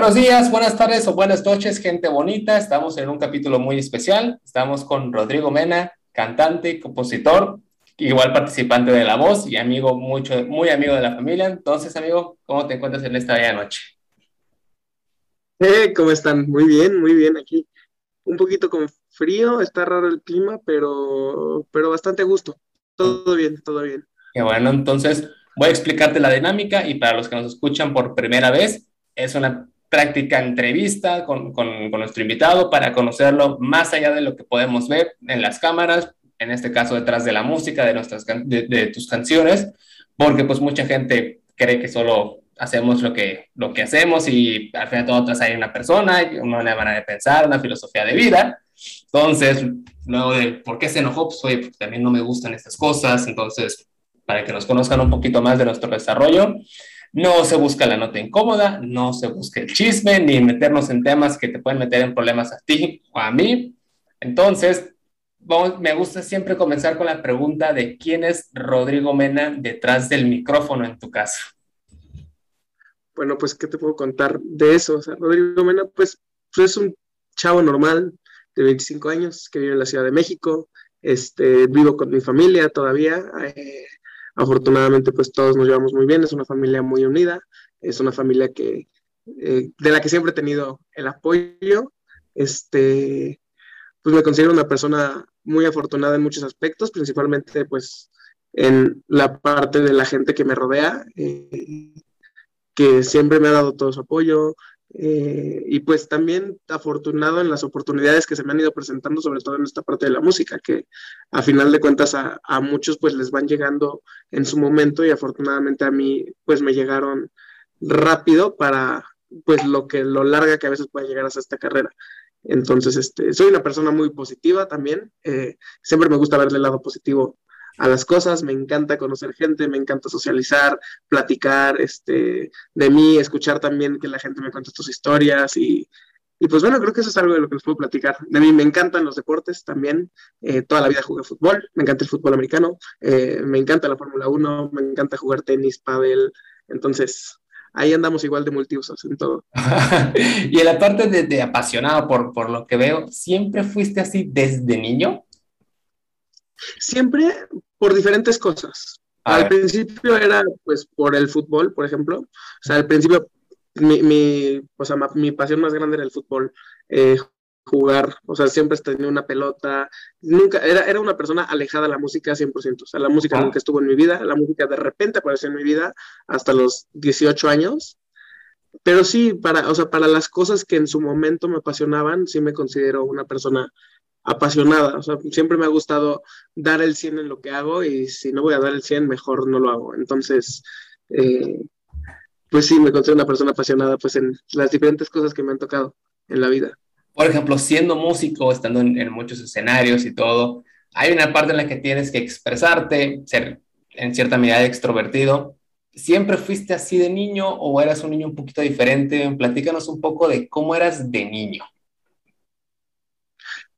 Buenos días, buenas tardes o buenas noches, gente bonita. Estamos en un capítulo muy especial. Estamos con Rodrigo Mena, cantante, compositor, igual participante de La Voz y amigo, mucho, muy amigo de la familia. Entonces, amigo, ¿cómo te encuentras en esta bella noche? Eh, ¿cómo están? Muy bien, muy bien aquí. Un poquito con frío, está raro el clima, pero, pero bastante gusto. Todo bien, todo bien. Qué bueno, entonces voy a explicarte la dinámica y para los que nos escuchan por primera vez, es una práctica entrevista con, con, nuestro invitado para conocerlo más allá de lo que podemos ver en las cámaras, en este caso detrás de la música, de, nuestras, de, tus canciones, porque pues mucha gente cree que solo hacemos lo que, lo que hacemos y al final de todo hay una persona, una manera de pensar, una filosofía de vida. Entonces, luego de por qué se enojó, pues oye, pues, también no me gustan estas cosas, entonces, para que nos conozcan un poquito más de nuestro desarrollo, no se busca la nota incómoda, no se busca el chisme, ni meternos en temas que te pueden meter en problemas a ti o a mí. Entonces, me gusta siempre comenzar con la pregunta de quién es Rodrigo Mena detrás del micrófono en tu caso. Bueno, pues, ¿qué te puedo contar de eso? Rodrigo Mena, pues, pues, es un chavo normal de 25 años que vive en la Ciudad de México. Este, vivo con mi familia todavía. Eh, Afortunadamente, pues todos nos llevamos muy bien, es una familia muy unida, es una familia que, eh, de la que siempre he tenido el apoyo. Este, pues me considero una persona muy afortunada en muchos aspectos, principalmente pues en la parte de la gente que me rodea, eh, que siempre me ha dado todo su apoyo, eh, y pues también afortunado en las oportunidades que se me han ido presentando, sobre todo en esta parte de la música, que a final de cuentas a, muchos pues les van llegando en su momento y afortunadamente a mí pues me llegaron rápido para pues lo que lo larga que a veces puede llegar hasta esta carrera. Entonces, este, soy una persona muy positiva también. Eh, siempre me gusta verle el lado positivo a las cosas, me encanta conocer gente, me encanta socializar, platicar este, de mí, escuchar también que la gente me cuente sus historias y, y pues bueno, creo que eso es algo de lo que les puedo platicar. De mí me encantan los deportes también. Eh, toda la vida jugué fútbol, me encanta el fútbol americano, eh, me encanta la Fórmula 1, me encanta jugar tenis, pádel. Entonces, ahí andamos igual de multiusos en todo. y en la parte de, de apasionado por, por lo que veo, ¿siempre fuiste así desde niño? Siempre por diferentes cosas. al principio era pues por el fútbol, por ejemplo. O sea, al principio mi, mi, o sea, mi pasión más grande era el fútbol. Eh, jugar, o sea, siempre tenía una pelota, nunca, era, era una persona alejada de la música 100%, o sea, la música nunca estuvo en mi vida, la música de repente apareció en mi vida hasta los 18 años, pero sí, para, o sea, para las cosas que en su momento me apasionaban, sí me considero una persona apasionada. O sea, siempre me ha gustado dar el 100 en lo que hago y si no voy a dar el 100, mejor no lo hago. Entonces, eh, pues sí, me considero una persona apasionada pues en las diferentes cosas que me han tocado en la vida. Por ejemplo, siendo músico, estando en, muchos escenarios y todo, hay una parte en la que tienes que expresarte, ser en cierta medida extrovertido. ¿Siempre fuiste así de niño o eras un niño un poquito diferente? Platícanos un poco de cómo eras de niño.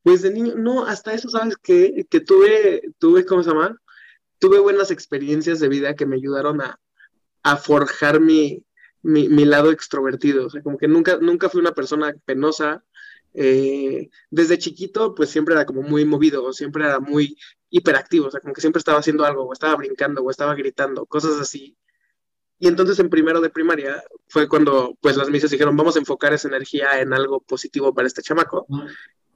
Pues de niño, no, hasta eso, ¿sabes? Que, que tuve, tuve, ¿cómo se llama? Tuve buenas experiencias de vida que me ayudaron a, a forjar mi, mi, mi, lado extrovertido. O sea, como que nunca, nunca fui una persona penosa. Eh, desde chiquito, pues siempre era como muy movido, siempre era muy hiperactivo, o sea, como que siempre estaba haciendo algo, o estaba brincando, o estaba gritando, cosas así. Y entonces en primero de primaria fue cuando pues las misas dijeron, vamos a enfocar esa energía en algo positivo para este chamaco.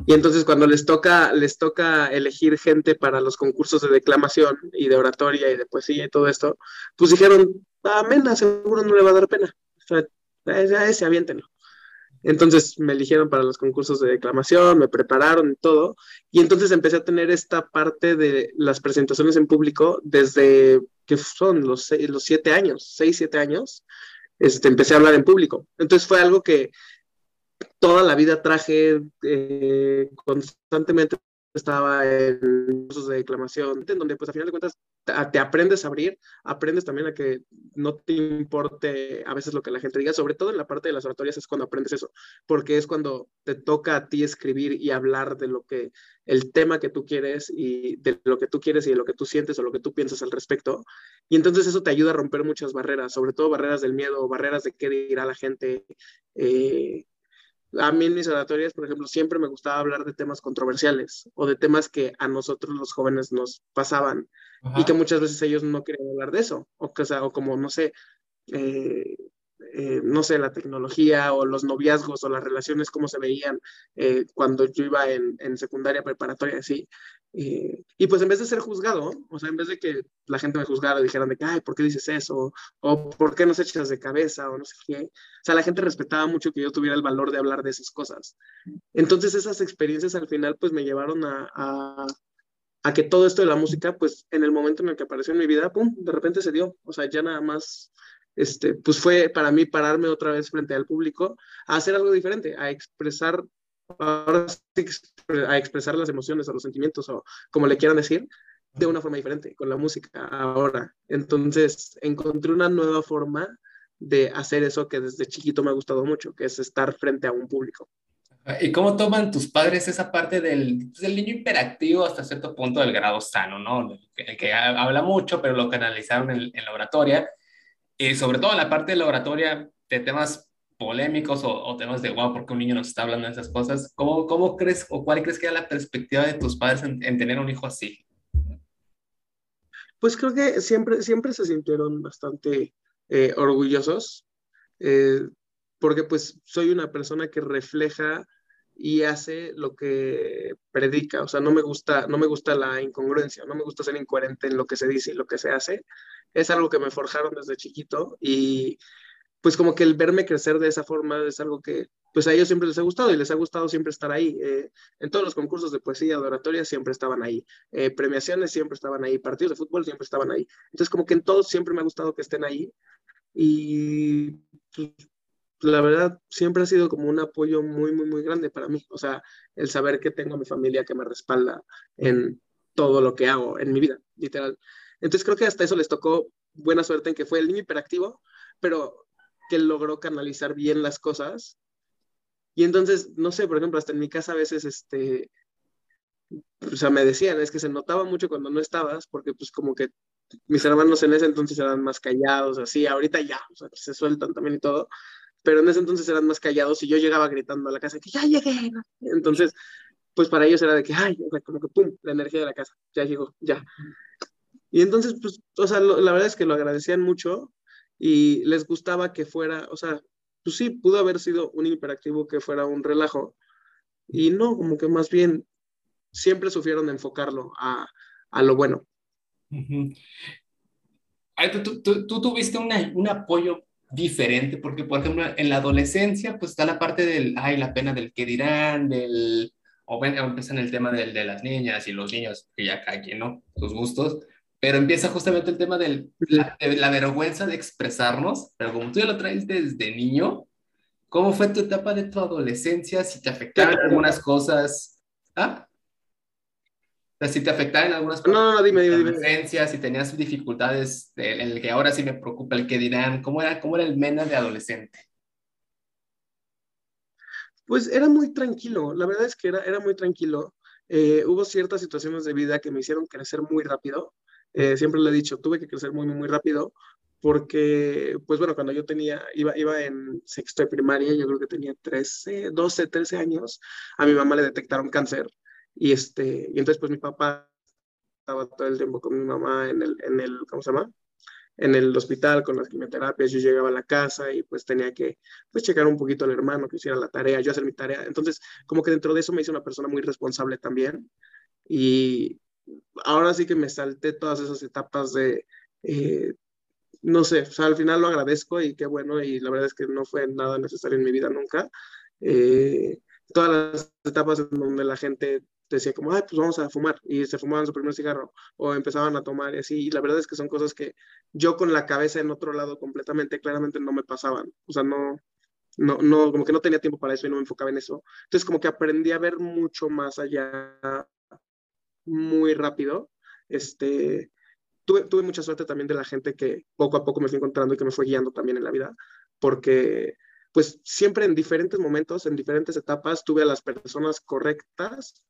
Y entonces cuando les toca, les toca elegir gente para los concursos de declamación y de oratoria y de poesía y todo esto, pues dijeron, ah, Mena, seguro no le va a dar pena. O sea, ya ese, aviéntenlo. Entonces me eligieron para los concursos de declamación, me prepararon y todo. Y entonces empecé a tener esta parte de las presentaciones en público desde que son los, los siete años, seis, siete años. Este, empecé a hablar en público. Entonces fue algo que toda la vida traje eh, constantemente estaba en cursos de declamación, en donde pues a final de cuentas te, aprendes a abrir, aprendes también a que no te importe a veces lo que la gente diga, sobre todo en la parte de las oratorias es cuando aprendes eso, porque es cuando te toca a ti escribir y hablar de lo que, el tema que tú quieres y de lo que tú quieres y de lo que tú sientes o lo que tú piensas al respecto, Y entonces eso te ayuda a romper muchas barreras, sobre todo barreras del miedo, barreras de qué dirá la gente. Eh, a mí en mis oratorias, por ejemplo, siempre me gustaba hablar de temas controversiales o de temas que a nosotros los jóvenes nos pasaban y que muchas veces ellos no querían hablar de eso. O, que, o, o como, no sé, eh, eh, no sé, la tecnología o los noviazgos o las relaciones, cómo se veían eh, cuando yo iba en, en secundaria preparatoria, así. Eh, y pues en vez de ser juzgado, o sea, en vez de que la gente me juzgara, dijeran de ay, ¿por qué dices eso? O ¿por qué nos echas de cabeza? O no sé qué. O sea, la gente respetaba mucho que yo tuviera el valor de hablar de esas cosas. Entonces esas experiencias al final pues me llevaron a, a, a que todo esto de la música, pues en el momento en el que apareció en mi vida, pum, de repente se dio. O sea, ya nada más este, pues fue para mí pararme otra vez frente al público a hacer algo diferente, a expresar, ahora sí, a expresar las emociones o los sentimientos o como le quieran decir, de una forma diferente, con la música ahora. Entonces, encontré una nueva forma de hacer eso que desde chiquito me ha gustado mucho, que es estar frente a un público. ¿Y cómo toman tus padres esa parte del, pues, del niño hiperactivo hasta cierto punto del grado sano, ¿no? El que, habla mucho, pero lo canalizaron en, en la oratoria y sobre todo en la parte de la oratoria de temas polémicos o, temas de, wow, ¿por qué un niño nos está hablando de esas cosas? ¿Cómo, cómo crees o cuál crees que era la perspectiva de tus padres en, tener un hijo así? Pues creo que siempre, siempre se sintieron bastante eh, orgullosos, eh, porque pues soy una persona que refleja y hace lo que predica, o sea, no me gusta, no me gusta la incongruencia, no me gusta ser incoherente en lo que se dice y lo que se hace, es algo que me forjaron desde chiquito y pues como que el verme crecer de esa forma es algo que pues a ellos siempre les ha gustado y les ha gustado siempre estar ahí. Eh, en todos los concursos de poesía, de oratoria siempre estaban ahí. Eh, premiaciones siempre estaban ahí. Partidos de fútbol siempre estaban ahí. Entonces como que en todos siempre me ha gustado que estén ahí. Y pues, la verdad siempre ha sido como un apoyo muy, muy, muy grande para mí. O sea, el saber que tengo a mi familia que me respalda en todo lo que hago en mi vida, literal. Entonces creo que hasta eso les tocó buena suerte en que fue el niño hiperactivo, pero que logró canalizar bien las cosas. Y entonces, no sé, por ejemplo, hasta en mi casa a veces, este, o sea, me decían, es que se notaba mucho cuando no estabas, porque pues como que mis hermanos en ese entonces eran más callados, así, ahorita ya, o sea, se sueltan también y todo, pero en ese entonces eran más callados y yo llegaba gritando a la casa que ya llegué, entonces, pues para ellos era de que, ay, como que pum, la energía de la casa, ya llegó, ya. Y entonces, pues, o sea, la verdad es que lo agradecían mucho y les gustaba que fuera, o sea, pues sí, pudo haber sido un hiperactivo que fuera un relajo. Y no, como que más bien siempre sufrieron enfocarlo a, a lo bueno. tú, tú, tuviste un apoyo diferente, porque por ejemplo en la adolescencia pues está la parte del, ay, la pena del que dirán, del, o ven, empiezan el tema del, de las niñas y los niños, que ya caen, ¿no? Sus gustos, pero empieza justamente el tema de la vergüenza de expresarnos, pero como tú ya lo traes desde niño, ¿cómo fue tu etapa de tu adolescencia? Si te afectaron algunas cosas, ¿ah? O sea, si te afectaron algunas cosas. No, no, dime, dime, dime. Si tenías dificultades en el que ahora sí me preocupa el que dirán, ¿cómo era, cómo era el Mena de adolescente? Pues era muy tranquilo, la verdad es que era, era muy tranquilo. Eh, hubo ciertas situaciones de vida que me hicieron crecer muy rápido eh, siempre le he dicho, tuve que crecer muy, muy, rápido porque, pues bueno, cuando yo tenía, iba, iba en sexto de primaria, yo creo que tenía 13, 12, 13 años, a mi mamá le detectaron cáncer y, este, y entonces pues mi papá estaba todo el tiempo con mi mamá en el, en el, ¿cómo se llama? En el hospital con las quimioterapias, yo llegaba a la casa y pues tenía que pues checar un poquito al hermano que hiciera la tarea, yo hacer mi tarea. Entonces, como que dentro de eso me hice una persona muy responsable también. Y, ahora sí que me salté todas esas etapas de, eh, no sé, o sea, al final lo agradezco y qué bueno, y la verdad es que no fue nada necesario en mi vida nunca. Eh, todas las etapas en donde la gente decía como, ay, pues vamos a fumar, y se fumaban su primer cigarro, o empezaban a tomar y así, y la verdad es que son cosas que yo con la cabeza en otro lado completamente, claramente no me pasaban, o sea, no, no, no, como que no tenía tiempo para eso y no me enfocaba en eso. Entonces, como que aprendí a ver mucho más allá muy rápido. Este, tuve, tuve mucha suerte también de la gente que poco a poco me fui encontrando y que me fue guiando también en la vida, porque pues siempre en diferentes momentos, en diferentes etapas, tuve a las personas correctas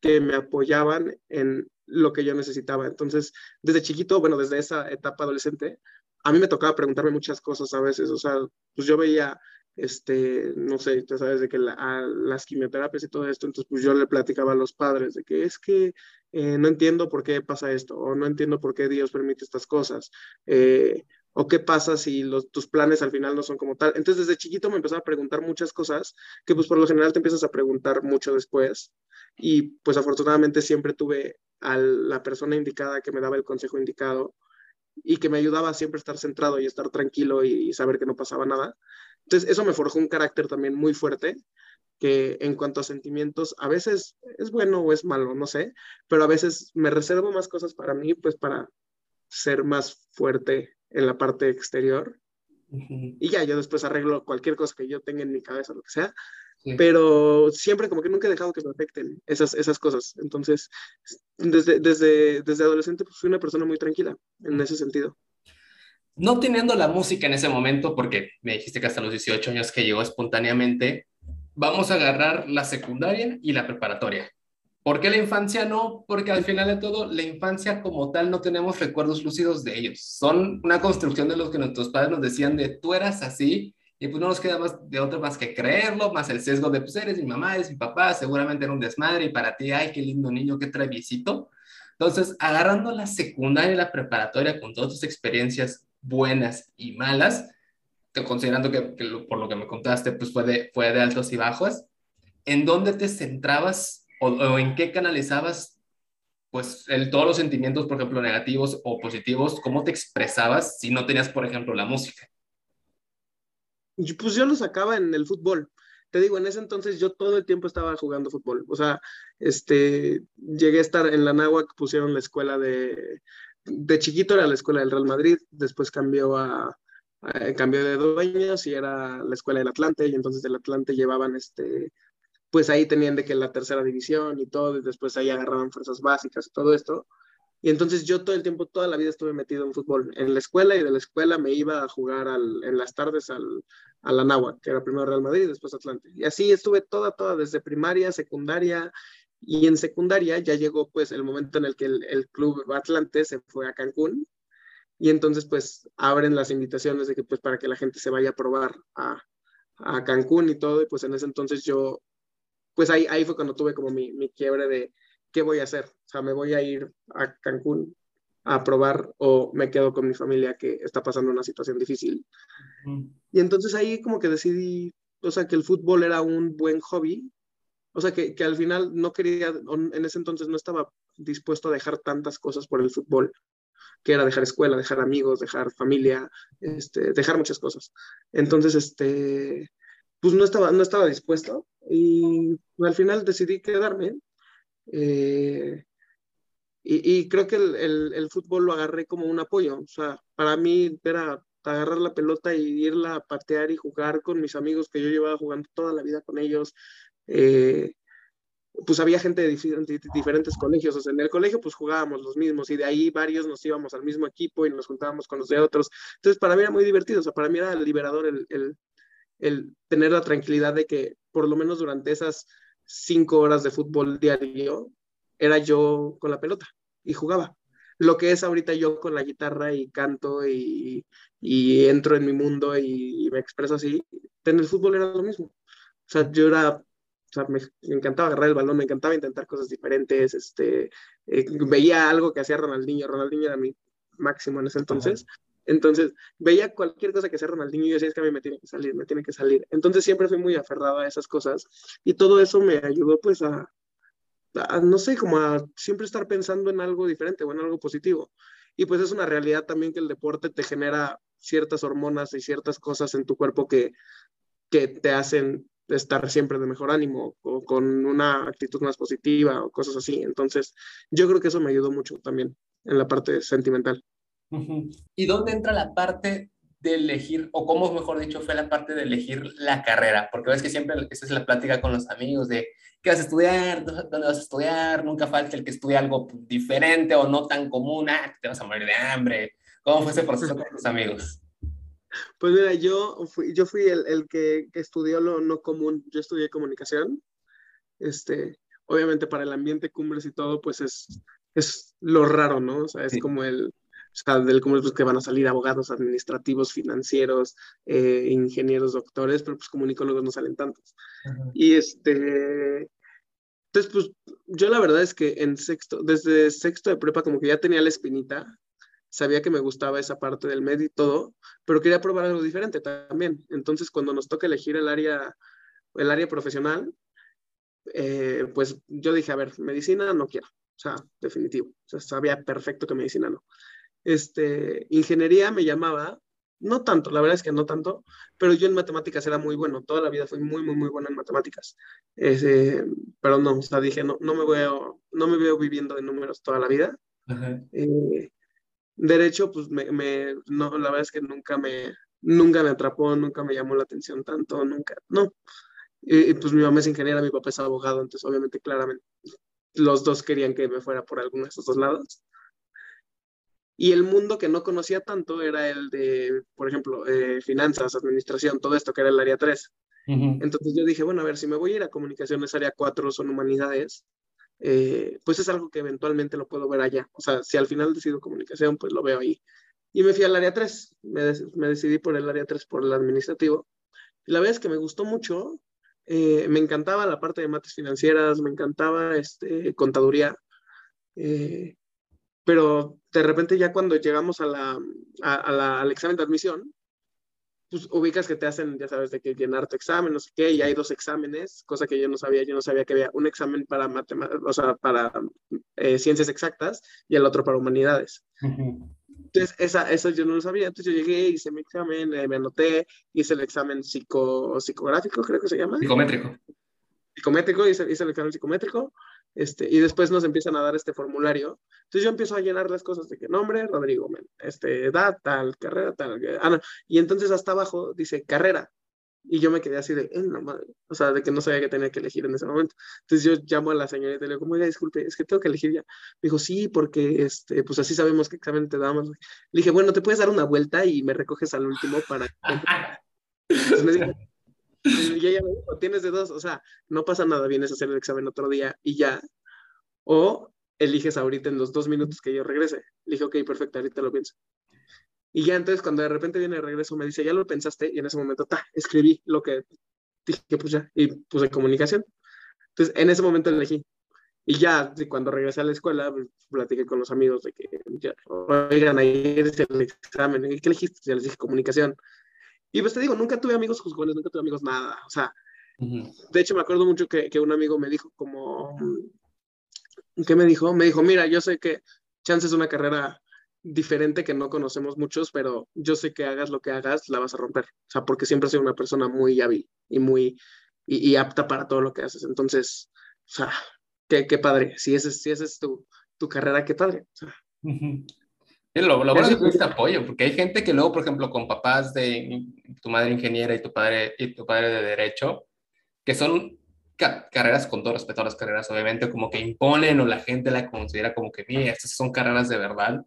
que me apoyaban en lo que yo necesitaba. Entonces, desde chiquito, bueno, desde esa etapa adolescente, a mí me tocaba preguntarme muchas cosas a veces, o sea, pues yo veía, este, no sé, tú sabes, de que las quimioterapias y todo esto, entonces pues yo le platicaba a los padres de que es que eh, no entiendo por qué pasa esto, o no entiendo por qué Dios permite estas cosas, eh, o qué pasa si los, tus planes al final no son como tal. Entonces desde chiquito me empezaba a preguntar muchas cosas que pues por lo general te empiezas a preguntar mucho después y pues afortunadamente siempre tuve a la persona indicada que me daba el consejo indicado y que me ayudaba a siempre estar centrado y estar tranquilo y, saber que no pasaba nada. Entonces eso me forjó un carácter también muy fuerte que en cuanto a sentimientos a veces es bueno o es malo, no sé, pero a veces me reservo más cosas para mí, pues para ser más fuerte en la parte exterior. Y ya, yo después arreglo cualquier cosa que yo tenga en mi cabeza, lo que sea. Pero siempre como que nunca he dejado que me afecten esas, esas cosas. Entonces, desde, desde, desde adolescente pues, fui una persona muy tranquila en ese sentido. No teniendo la música en ese momento, porque me dijiste que hasta los 18 años que llegó espontáneamente, vamos a agarrar la secundaria y la preparatoria. ¿Por qué la infancia no? Porque al final de todo, la infancia como tal no tenemos recuerdos lúcidos de ellos. Son una construcción de los que nuestros padres nos decían de tú eras así y pues no nos queda más de otro más que creerlo, más el sesgo de pues eres mi mamá, eres mi papá, seguramente era un desmadre y para ti, ay, qué lindo niño, qué traviesito. Entonces, agarrando la secundaria y la preparatoria con todas tus experiencias buenas y malas, considerando que, por lo que me contaste, pues fue de, fue de altos y bajos, ¿en dónde te centrabas o, en qué canalizabas pues el, todos los sentimientos, por ejemplo, negativos o positivos, ¿cómo te expresabas si no tenías, por ejemplo, la música? Pues yo lo sacaba en el fútbol. Te digo, en ese entonces yo todo el tiempo estaba jugando fútbol. O sea, este, llegué a estar en la que pusieron la escuela de, de chiquito era la escuela del Real Madrid, después cambió a, a, cambió de dueños y era la escuela del Atlante, y entonces del Atlante llevaban este pues ahí tenían de que la tercera división y todo, y después ahí agarraban fuerzas básicas todo esto. Y entonces yo todo el tiempo, toda la vida estuve metido en fútbol, en la escuela y de la escuela me iba a jugar en las tardes al, a la que era primero Real Madrid y después Atlante. Y así estuve toda, toda, desde primaria, secundaria, y en secundaria ya llegó pues el momento en el que el, el club Atlante se fue a Cancún, y entonces pues abren las invitaciones de que pues para que la gente se vaya a probar a, a Cancún y todo, y pues en ese entonces yo pues ahí, ahí fue cuando tuve como mi, mi quiebre de qué voy a hacer. O sea, me voy a ir a Cancún a probar o me quedo con mi familia que está pasando una situación difícil. Y entonces ahí como que decidí, o sea, que el fútbol era un buen hobby. O sea, que, que al final no quería, en ese entonces no estaba dispuesto a dejar tantas cosas por el fútbol, que era dejar escuela, dejar amigos, dejar familia, este, dejar muchas cosas. Entonces, este, pues no estaba, no estaba dispuesto y al final decidí quedarme. Eh, y, creo que el, fútbol lo agarré como un apoyo. O sea, para mí era agarrar la pelota y irla a patear y jugar con mis amigos que yo llevaba jugando toda la vida con ellos. Eh, pues había gente de diferentes, colegios, o sea, en el colegio pues jugábamos los mismos y de ahí varios nos íbamos al mismo equipo y nos juntábamos con los de otros. Entonces para mí era muy divertido, o sea, para mí era liberador el, el tener la tranquilidad de que por lo menos durante esas cinco horas de fútbol diario era yo con la pelota y jugaba. Lo que es ahorita yo con la guitarra y canto y, y entro en mi mundo y, me expreso así, en el fútbol era lo mismo. O sea, yo era, o sea, me, encantaba agarrar el balón, me encantaba intentar cosas diferentes, este, eh, veía algo que hacía Ronaldinho, Ronaldinho era mi máximo en ese entonces, entonces, veía cualquier cosa que sea Ronaldinho y yo decía, es que a mí me tiene que salir, me tiene que salir. Entonces, siempre fui muy aferrado a esas cosas y todo eso me ayudó pues a, no sé, como a siempre estar pensando en algo diferente o en algo positivo. Y pues es una realidad también que el deporte te genera ciertas hormonas y ciertas cosas en tu cuerpo que, que te hacen estar siempre de mejor ánimo o con una actitud más positiva o cosas así. Entonces, yo creo que eso me ayudó mucho también en la parte sentimental. ¿Y dónde entra la parte de elegir, o cómo mejor dicho, fue la parte de elegir la carrera? Porque ves que siempre esa es la plática con los amigos de qué vas a estudiar, dónde vas a estudiar, nunca falta el que estudie algo diferente o no tan común, ah, te vas a morir de hambre. ¿Cómo fue ese proceso con tus amigos? Pues mira, yo fui, yo fui el, el que, que, estudió lo no común, yo estudié comunicación, este, obviamente para el ambiente cumbres y todo, pues es, es lo raro, ¿no? O sea, es como el, sea, del cómo pues, que van a salir abogados administrativos, financieros, eh, ingenieros, doctores, pero pues comunicólogos no salen tantos. Y este, entonces pues yo la verdad es que en sexto, desde sexto de prepa como que ya tenía la espinita, sabía que me gustaba esa parte del medio y todo, pero quería probar algo diferente también. Entonces cuando nos toca elegir el área, el área profesional, eh, pues yo dije, a ver, medicina no quiero, o sea, definitivo, o sea, sabía perfecto que medicina no. Este, ingeniería me llamaba, no tanto, la verdad es que no tanto, pero yo en matemáticas era muy bueno, toda la vida fui muy, muy, muy bueno en matemáticas. pero no, o sea, dije, no, no, me veo, no me veo viviendo de números toda la vida. Eh, derecho, pues me, me, no, la verdad es que nunca me, nunca me atrapó, nunca me llamó la atención tanto, nunca, no. Y, pues mi mamá es ingeniera, mi papá es abogado, entonces obviamente, claramente, los dos querían que me fuera por alguno de esos dos lados. Y el mundo que no conocía tanto era el de, por ejemplo, eh, finanzas, administración, todo esto que era el área 3. Entonces yo dije, bueno, a ver, si me voy a ir a comunicaciones área 4, son humanidades, eh, pues es algo que eventualmente lo puedo ver allá. O sea, si al final decido comunicación, pues lo veo ahí. Y me fui al área 3, me, me decidí por el área 3, por el administrativo. Y la verdad es que me gustó mucho, eh, me encantaba la parte de mates financieras, me encantaba este, contaduría. Eh, pero de repente ya cuando llegamos a la, al examen de admisión, pues ubicas que te hacen, ya sabes, de que llenar tu examen, no sé qué, y hay dos exámenes, cosa que yo no sabía, yo no sabía que había un examen para matemáticas, o sea, para eh, ciencias exactas y el otro para humanidades. Entonces, esa, eso yo no lo sabía, entonces yo llegué, hice mi examen, eh, me anoté, hice el examen psico, psicográfico, creo que se llama. Psicométrico. Psicométrico, hice, hice el examen psicométrico, este, y después nos empiezan a dar este formulario. Entonces yo empiezo a llenar las cosas de que nombre, Rodrigo, este, edad, tal, carrera, tal. Ah, Y entonces hasta abajo dice carrera. Y yo me quedé así de, eh, no madre. O sea, de que no sabía que tenía que elegir en ese momento. Entonces yo llamo a la señorita y le digo, oiga, disculpe, es que tengo que elegir ya. Me dijo, sí, porque este, pues así sabemos qué examen te damos. Le dije, bueno, te puedes dar una vuelta y me recoges al último para. Entonces me dijo, y ella me dijo, tienes de dos, o sea, no pasa nada, vienes a hacer el examen otro día y ya. O eliges ahorita en los dos minutos que yo regrese. Le dije, ok, perfecto, ahorita lo pienso. Y ya entonces cuando de repente viene el regreso me dice, ya lo pensaste, y en ese momento, ta, escribí lo que dije, pues ya, y puse comunicación. Entonces en ese momento elegí. Y ya cuando regresé a la escuela, pues, platiqué con los amigos de que, ya, oigan, ayer es el examen, ¿qué elegiste? Ya les dije comunicación. Y pues te digo, nunca tuve amigos juzgones, nunca tuve amigos nada. O sea, de hecho me acuerdo mucho que, que, un amigo me dijo como, ¿qué me dijo? Me dijo, mira, yo sé que chance es una carrera diferente que no conocemos muchos, pero yo sé que hagas lo que hagas, la vas a romper. O sea, porque siempre soy una persona muy hábil y muy, y, apta para todo lo que haces. Entonces, o sea, qué, qué padre. Si esa si ese es tu, tu carrera, qué padre. O sea, lo, lo bueno es que tuviste apoyo, porque hay gente que luego, por ejemplo, con papás de tu madre ingeniera y tu padre, y tu padre de derecho, que son carreras con todo respeto a las carreras, obviamente, como que imponen o la gente la considera como que, mira, estas son carreras de verdad.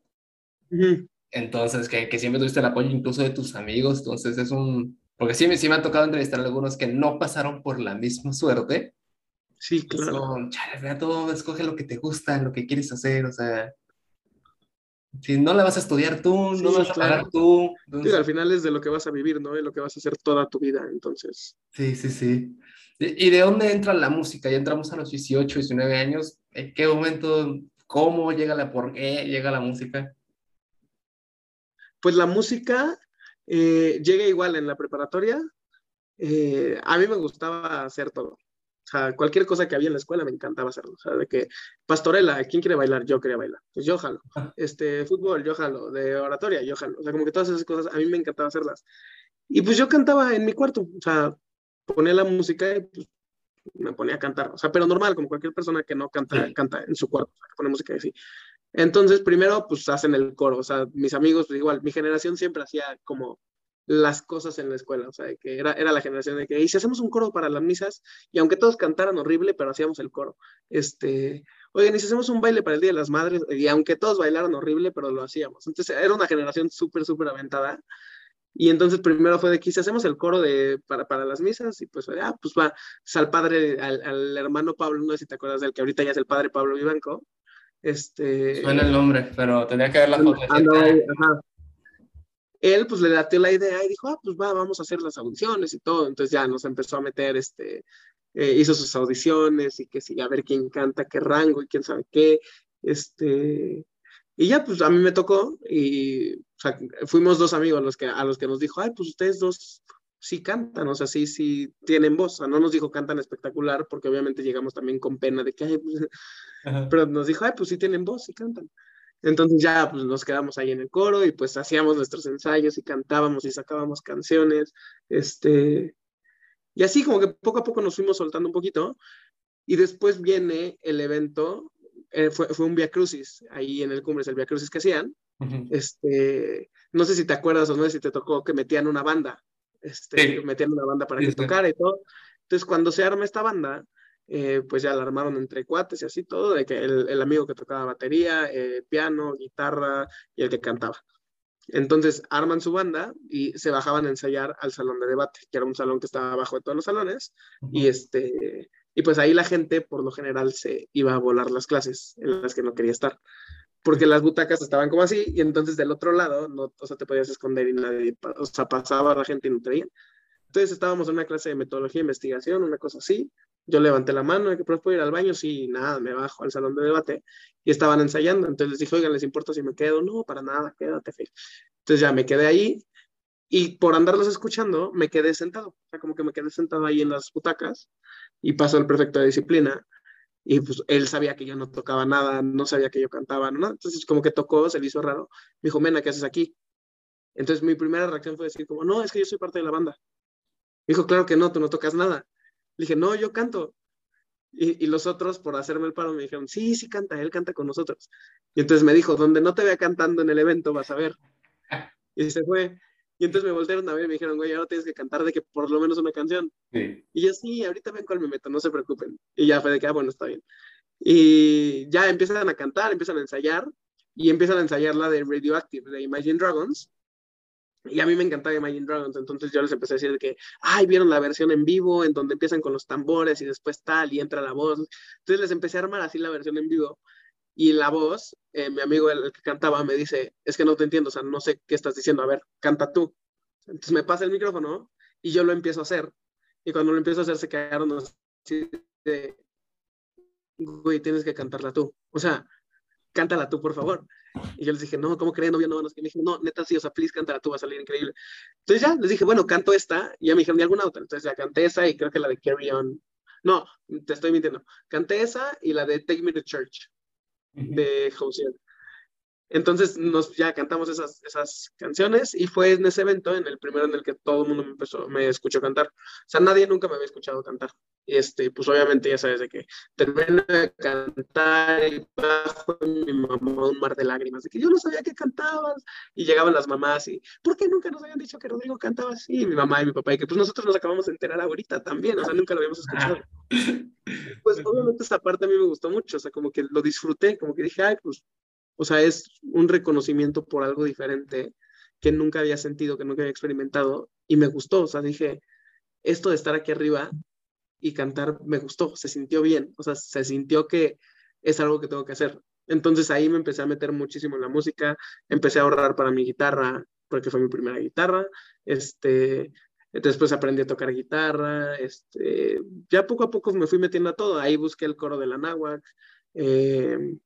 Entonces, que, que, siempre tuviste el apoyo incluso de tus amigos, entonces es un... Porque sí, sí me ha tocado entrevistar a algunos que no pasaron por la misma suerte. Sí, claro. Son, chale, todo, escoge lo que te gusta, lo que quieres hacer, o sea si no la vas a estudiar tú, no vas a pagar tú. al final es de lo que vas a vivir, ¿no? De lo que vas a hacer toda tu vida, entonces. Sí, sí, sí. ¿Y de dónde entra la música? Ya entramos a los 18, 19 años. ¿En qué momento, cómo llega la, por qué llega la música? Pues la música eh, llega igual en la preparatoria. Eh, a mí me gustaba hacer todo. O sea, cualquier cosa que había en la escuela me encantaba hacerlo. O sea, de que pastorela, ¿quién quiere bailar? Yo quería bailar. Pues yo jalo. Este, fútbol, yo jalo. De oratoria, yo jalo. O sea, como que todas esas cosas a mí me encantaba hacerlas. Y pues yo cantaba en mi cuarto. O sea, ponía la música y pues, me ponía a cantar. O sea, pero normal, como cualquier persona que no canta, canta en su cuarto, que pone música así. Entonces, primero, pues hacen el coro. O sea, mis amigos, pues igual, mi generación siempre hacía como las cosas en la escuela, o sea, que era, era la generación de que, y si hacemos un coro para las misas, y aunque todos cantaran horrible, pero hacíamos el coro, este, oigan, y si hacemos un baile para el Día de las Madres, y aunque todos bailaran horrible, pero lo hacíamos. Entonces, era una generación súper, súper aventada, Y entonces primero fue de que si hacemos el coro de, para, para las misas y pues, ah, pues va, pues al padre, al, al, hermano Pablo, no sé si te acuerdas del que ahorita ya es el padre Pablo Vivanco. Este, Suena el nombre, pero tenía que ver la foto. ajá. Él pues le datió la idea y dijo, ah, pues va, vamos a hacer las audiciones y todo. Entonces ya nos empezó a meter, este, eh, hizo sus audiciones y que sí, a ver quién canta, qué rango y quién sabe qué. Este, y ya, pues a mí me tocó y o sea, fuimos dos amigos los que, a los que nos dijo, ay, pues ustedes dos sí cantan, o sea, sí, sí tienen voz. O sea, no nos dijo cantan espectacular porque obviamente llegamos también con pena de que, ay, pues... pero nos dijo, ay, pues sí tienen voz, sí cantan. Entonces ya pues nos quedamos ahí en el coro y pues hacíamos nuestros ensayos y cantábamos y sacábamos canciones, este, y así como que poco a poco nos fuimos soltando un poquito y después viene el evento eh, fue, fue, un Via Crucis, ahí en el Cumbres, el Via Crucis que hacían. este, no sé si te acuerdas o no sé si te tocó que metían una banda, este, metían una banda para que tocara y todo. Entonces, cuando se arma esta banda, eh, pues ya la armaron entre cuates y así todo, de que el, el amigo que tocaba batería, eh, piano, guitarra y el que cantaba. Entonces arman su banda y se bajaban a ensayar al salón de debate, que era un salón que estaba abajo de todos los salones, y este, y pues ahí la gente, por lo general, se iba a volar las clases en las que no quería estar. Porque las butacas estaban como así, y entonces del otro lado, no, o sea, te podías esconder y nadie, o sea, pasaba la gente y no traían. Entonces estábamos en una clase de metodología e investigación, una cosa así. Yo levanté la mano, que puedo ir al baño? Sí, nada, me bajo al salón de debate y estaban ensayando. Entonces les dije, oigan, ¿les importa si me quedo? No, para nada, quédate, Entonces ya me quedé ahí y por andarlos escuchando, me quedé sentado. O sea, como que me quedé sentado ahí en las butacas y pasó el prefecto de disciplina y pues él sabía que yo no tocaba nada, no sabía que yo cantaba, ¿no? Entonces como que tocó, se le hizo raro. Me dijo, Mena, ¿qué haces aquí? Entonces mi primera reacción fue decir como, no, es que yo soy parte de la banda. Me dijo, claro que no, tú no tocas nada. Le dije, no, yo canto. Y, y, los otros, por hacerme el paro, me dijeron, sí, sí canta, él canta con nosotros. Y entonces me dijo, donde no te vea cantando en el evento, vas a ver. Y se fue. Y entonces me voltearon a ver y me dijeron, güey, ahora tienes que cantar de que por lo menos una canción. Y yo, sí, ahorita ven cuál me meto, no se preocupen. Y ya fue de que, ah, bueno, está bien. Y ya empiezan a cantar, empiezan a ensayar, y empiezan a ensayar la de Radioactive, de Imagine Dragons. Y a mí me encantaba Imagine Dragons, entonces yo les empecé a decir de que, ay, vieron la versión en vivo, en donde empiezan con los tambores y después tal, y entra la voz. Entonces les empecé a armar así la versión en vivo. Y la voz, eh, mi amigo el, que cantaba me dice, es que no te entiendo, o sea, no sé qué estás diciendo, a ver, canta tú. Entonces me pasa el micrófono y yo lo empiezo a hacer. Y cuando lo empiezo a hacer se quedaron así de, güey, tienes que cantarla tú. O sea, cántala tú, por favor. Y yo les dije, no, ¿cómo creen? No, no, no. Y me dijeron, no, neta, sí, o sea, please, cántala tú, va a salir increíble. Entonces ya, les dije, bueno, canto esta. Y ya me dijeron, ¿y alguna otra? Entonces ya canté esa y creo que la de Carry On. No, te estoy mintiendo. Canté esa y la de Take Me to Church de José. Entonces nos ya cantamos esas, esas canciones y fue en ese evento, en el primero en el que todo el mundo me empezó, me escuchó cantar. O sea, nadie nunca me había escuchado cantar. Y este, pues obviamente ya sabes de que terminé de cantar y bajo mi mamá un mar de lágrimas, de que yo no sabía que cantabas. Y llegaban las mamás y, ¿por qué nunca nos habían dicho que Rodrigo cantaba así? Y mi mamá y mi papá, y que pues nosotros nos acabamos de enterar ahorita también, o sea, nunca lo habíamos escuchado. Pues obviamente esta parte a mí me gustó mucho, o sea, como que lo disfruté, como que dije, ay, pues o sea, es un reconocimiento por algo diferente que nunca había sentido, que nunca había experimentado y me gustó. O sea, dije, esto de estar aquí arriba y cantar me gustó, se sintió bien. O sea, se sintió que es algo que tengo que hacer. Entonces ahí me empecé a meter muchísimo en la música, empecé a ahorrar para mi guitarra, porque fue mi primera guitarra. Este, después aprendí a tocar guitarra, este, ya poco a poco me fui metiendo a todo. Ahí busqué el coro de la náhuac, eh,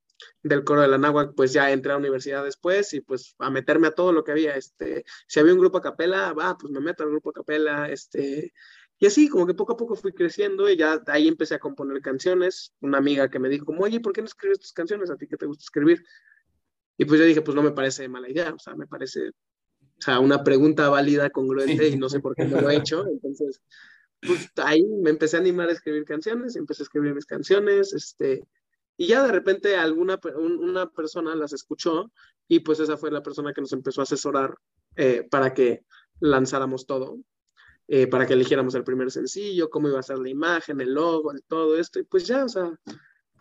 del coro de la náhuatl, pues ya entré a la universidad después y pues a meterme a todo lo que había, este, si había un grupo a capela, va, pues me meto al grupo a capela, este, y así como que poco a poco fui creciendo y ya ahí empecé a componer canciones, una amiga que me dijo como, oye, ¿por qué no escribes tus canciones? ¿A ti que te gusta escribir? Y pues yo dije, pues no me parece mala idea, o sea, me parece, o sea, una pregunta válida, congruente y no sé por qué no lo he hecho, entonces, pues ahí me empecé a animar a escribir canciones, empecé a escribir mis canciones, este, y ya de repente alguna una persona las escuchó y pues esa fue la persona que nos empezó a asesorar eh, para que lanzáramos todo, eh, para que eligiéramos el primer sencillo, cómo iba a ser la imagen, el logo, todo esto. Y pues ya, o sea,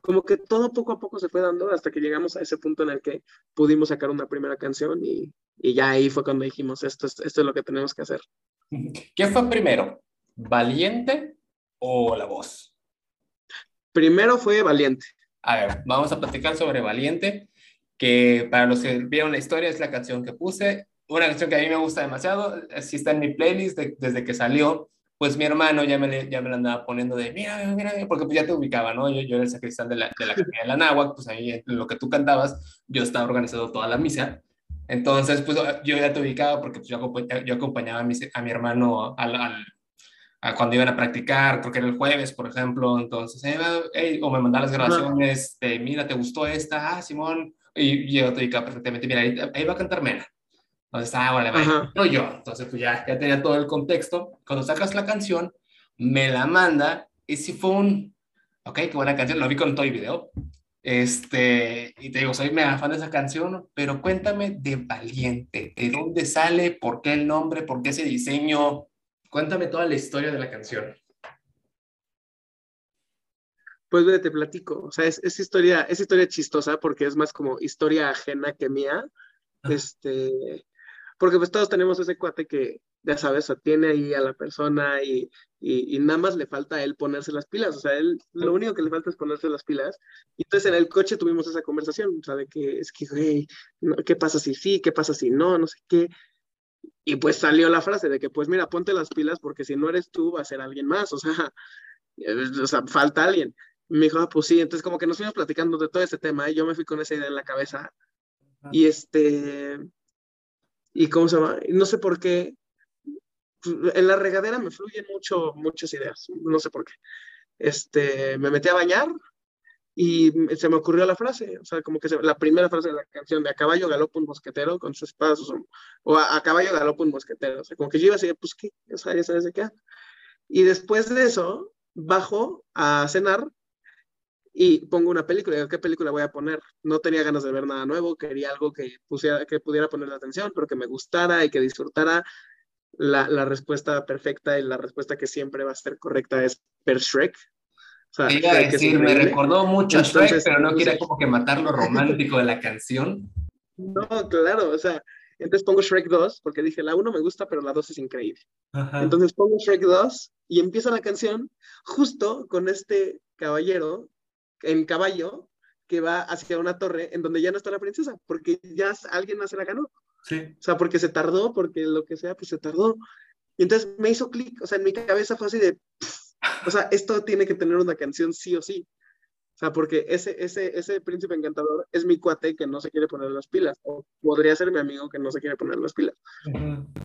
como que todo poco a poco se fue dando hasta que llegamos a ese punto en el que pudimos sacar una primera canción y, y ya ahí fue cuando dijimos, esto es, esto es lo que tenemos que hacer. ¿Qué fue primero? ¿Valiente o la voz? Primero fue Valiente. A ver, vamos a platicar sobre Valiente, que para los que vieron la historia es la canción que puse. Una canción que a mí me gusta demasiado, sí está en mi playlist desde que salió. Pues mi hermano ya me, ya me la andaba poniendo de, mira, mira, porque pues ya te ubicaba, ¿no? Yo, yo era el sacristán de la, de la de la Náhuac, pues ahí lo que tú cantabas, yo estaba organizando toda la misa. Entonces, pues yo ya te ubicaba porque pues, yo, yo acompañaba a mi, a mi hermano al a cuando iban a practicar, creo que era el jueves, por ejemplo, entonces, hey, o me mandaban las grabaciones, de, mira, ¿te gustó esta? Ah, Simón, y yo te ubicaba perfectamente, mira, ahí, va a cantar Mena. Entonces, ah, vale, vale, no yo. Entonces, pues ya, ya tenía todo el contexto. Cuando sacas la canción, me la manda, y si fue un, ok, qué buena canción, lo vi con todo el video. Este, y te digo, soy mega fan de esa canción, pero cuéntame de Valiente, ¿de dónde sale? ¿Por qué el nombre? ¿Por qué ese diseño? Cuéntame toda la historia de la canción. Pues te platico, o sea, es, historia, es historia chistosa porque es más como historia ajena que mía. Este, porque pues todos tenemos ese cuate que, ya sabes, tiene ahí a la persona y, y, nada más le falta a él ponerse las pilas, o sea, él lo único que le falta es ponerse las pilas. Y entonces en el coche tuvimos esa conversación, o sea, de que es que, ¿qué pasa si sí? ¿Qué pasa si no? No sé qué. Y pues salió la frase de que, pues mira, ponte las pilas porque si no eres tú, va a ser alguien más, o sea, o sea falta alguien. Me dijo, ah, pues sí, entonces como que nos fuimos platicando de todo ese tema y yo me fui con esa idea en la cabeza. Y este, y cómo se llama, no sé por qué, en la regadera me fluyen mucho, muchas ideas, no sé por qué. Este, me metí a bañar y se me ocurrió la frase, o sea, como que la primera frase de la canción de a caballo galopa un mosquetero con sus espadas, o, a, caballo galopa un mosquetero, o sea, como que yo iba así, pues qué, o sea, ya sabes de qué. Y después de eso, bajo a cenar y pongo una película. ¿qué película voy a poner? No tenía ganas de ver nada nuevo, quería algo que, pusiera, que pudiera poner la atención, pero que me gustara y que disfrutara. La, la respuesta perfecta y la respuesta que siempre va a ser correcta es per Shrek, o decir, me recordó mucho a Shrek, pero no quiere como que matar lo romántico de la canción. No, claro, o sea, entonces pongo Shrek 2, porque dije, la 1 me gusta, pero la 2 es increíble. Entonces pongo Shrek 2 y empieza la canción justo con este caballero en caballo que va hacia una torre en donde ya no está la princesa, porque ya alguien más se la ganó. Sí. O sea, porque se tardó, porque lo que sea, pues se tardó. Y entonces me hizo clic, o sea, en mi cabeza fue así de, o sea, esto tiene que tener una canción sí o sí. O sea, porque ese, ese, ese príncipe encantador es mi cuate que no se quiere poner las pilas, o podría ser mi amigo que no se quiere poner las pilas.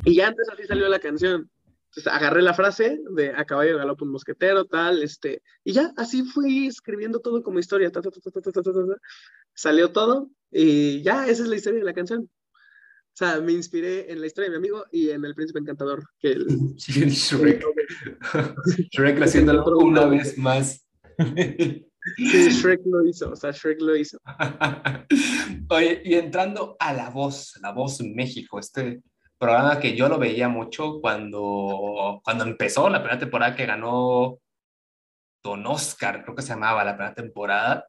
Y ya antes así salió la canción. Entonces, agarré la frase de a caballo galopa un mosquetero, tal, este, y ya así fui escribiendo todo como historia. Salió todo, y ya esa es la historia de la canción. O sea, me inspiré en la historia de mi amigo y en El Príncipe Encantador. Que el, sí, en Shrek. Shrek haciéndolo una vez más. Sí, Shrek lo hizo, o sea, Shrek lo hizo. Oye, y entrando a La Voz, La Voz México, este programa que yo lo veía mucho cuando, cuando empezó la primera temporada que ganó Don Oscar, creo que se llamaba la primera temporada.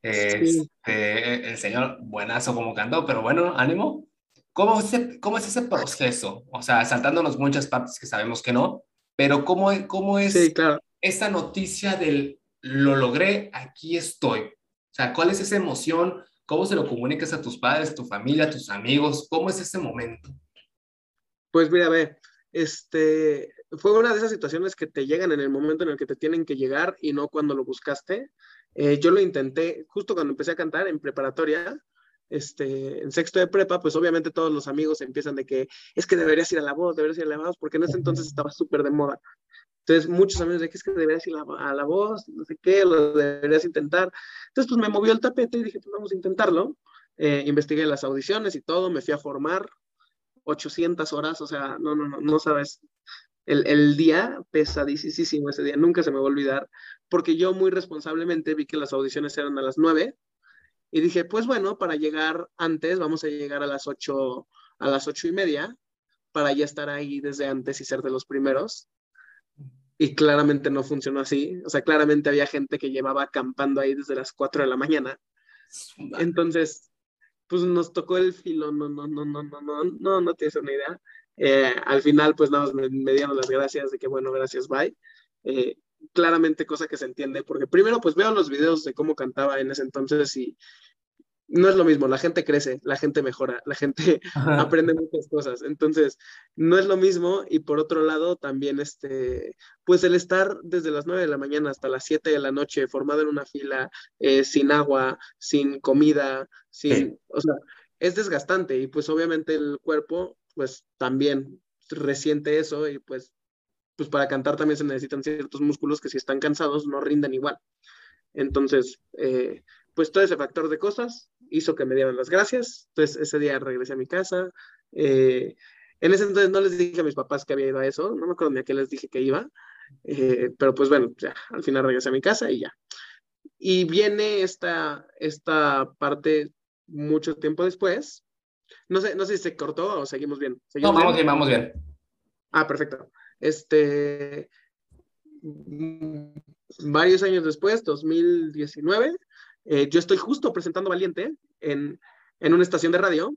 Este, el señor buenazo como cantó, pero bueno, ánimo. ¿Cómo es, ese, ¿Cómo es ese proceso? O sea, saltándonos muchas partes que sabemos que no, pero ¿cómo, cómo es esa noticia del lo logré, aquí estoy? O sea, ¿cuál es esa emoción? ¿Cómo se lo comunicas a tus padres, a tu familia, a tus amigos? ¿Cómo es ese momento? Pues mira, ve, este, fue una de esas situaciones que te llegan en el momento en el que te tienen que llegar y no cuando lo buscaste. Eh, yo lo intenté justo cuando empecé a cantar en preparatoria, este, en sexto de prepa, pues obviamente todos los amigos empiezan de que es que deberías ir a la voz, deberías ir a la voz, porque en ese entonces estaba súper de moda. Entonces, muchos amigos de que es que deberías ir a la, voz, no sé qué, lo deberías intentar. Entonces, pues me movió el tapete y dije, pues vamos a intentarlo. Eh, investigué las audiciones y todo, me fui a formar 800 horas, o sea, no, no, no, no sabes. El, el día pesadísimo ese día, nunca se me va a olvidar, porque yo muy responsablemente vi que las audiciones eran a las 9 y dije, pues bueno, para llegar antes, vamos a llegar a las ocho, a las ocho y media, para ya estar ahí desde antes y ser de los primeros. Y claramente no funcionó así. O sea, claramente había gente que llevaba acampando ahí desde las cuatro de la mañana. Entonces, pues nos tocó el filo, no, no, no, no, no, no, no, no tienes una idea. Eh, al final, pues nada, me, me, dieron las gracias de que, bueno, gracias, bye. Eh, claramente cosa que se entiende, porque primero pues veo los videos de cómo cantaba en ese entonces y no es lo mismo, la gente crece, la gente mejora, la gente aprende muchas cosas, entonces no es lo mismo y por otro lado también este, pues el estar desde las 9 de la mañana hasta las 7 de la noche formado en una fila, eh, sin agua, sin comida, sin, o sea, es desgastante y pues obviamente el cuerpo pues también resiente eso y pues pues para cantar también se necesitan ciertos músculos que si están cansados no rinden igual. Entonces, eh, pues todo ese factor de cosas hizo que me dieran las gracias. Entonces ese día regresé a mi casa. Eh, en ese entonces no les dije a mis papás que había ido a eso, no me acuerdo ni a qué les dije que iba, eh, pero pues bueno, ya, al final regresé a mi casa y ya. Y viene esta, esta parte mucho tiempo después. No sé, no sé si se cortó o seguimos bien. no, vamos bien, vamos bien. Ah, perfecto. Este, varios años después, 2019, eh, yo estoy justo presentando Valiente en, en una estación de radio.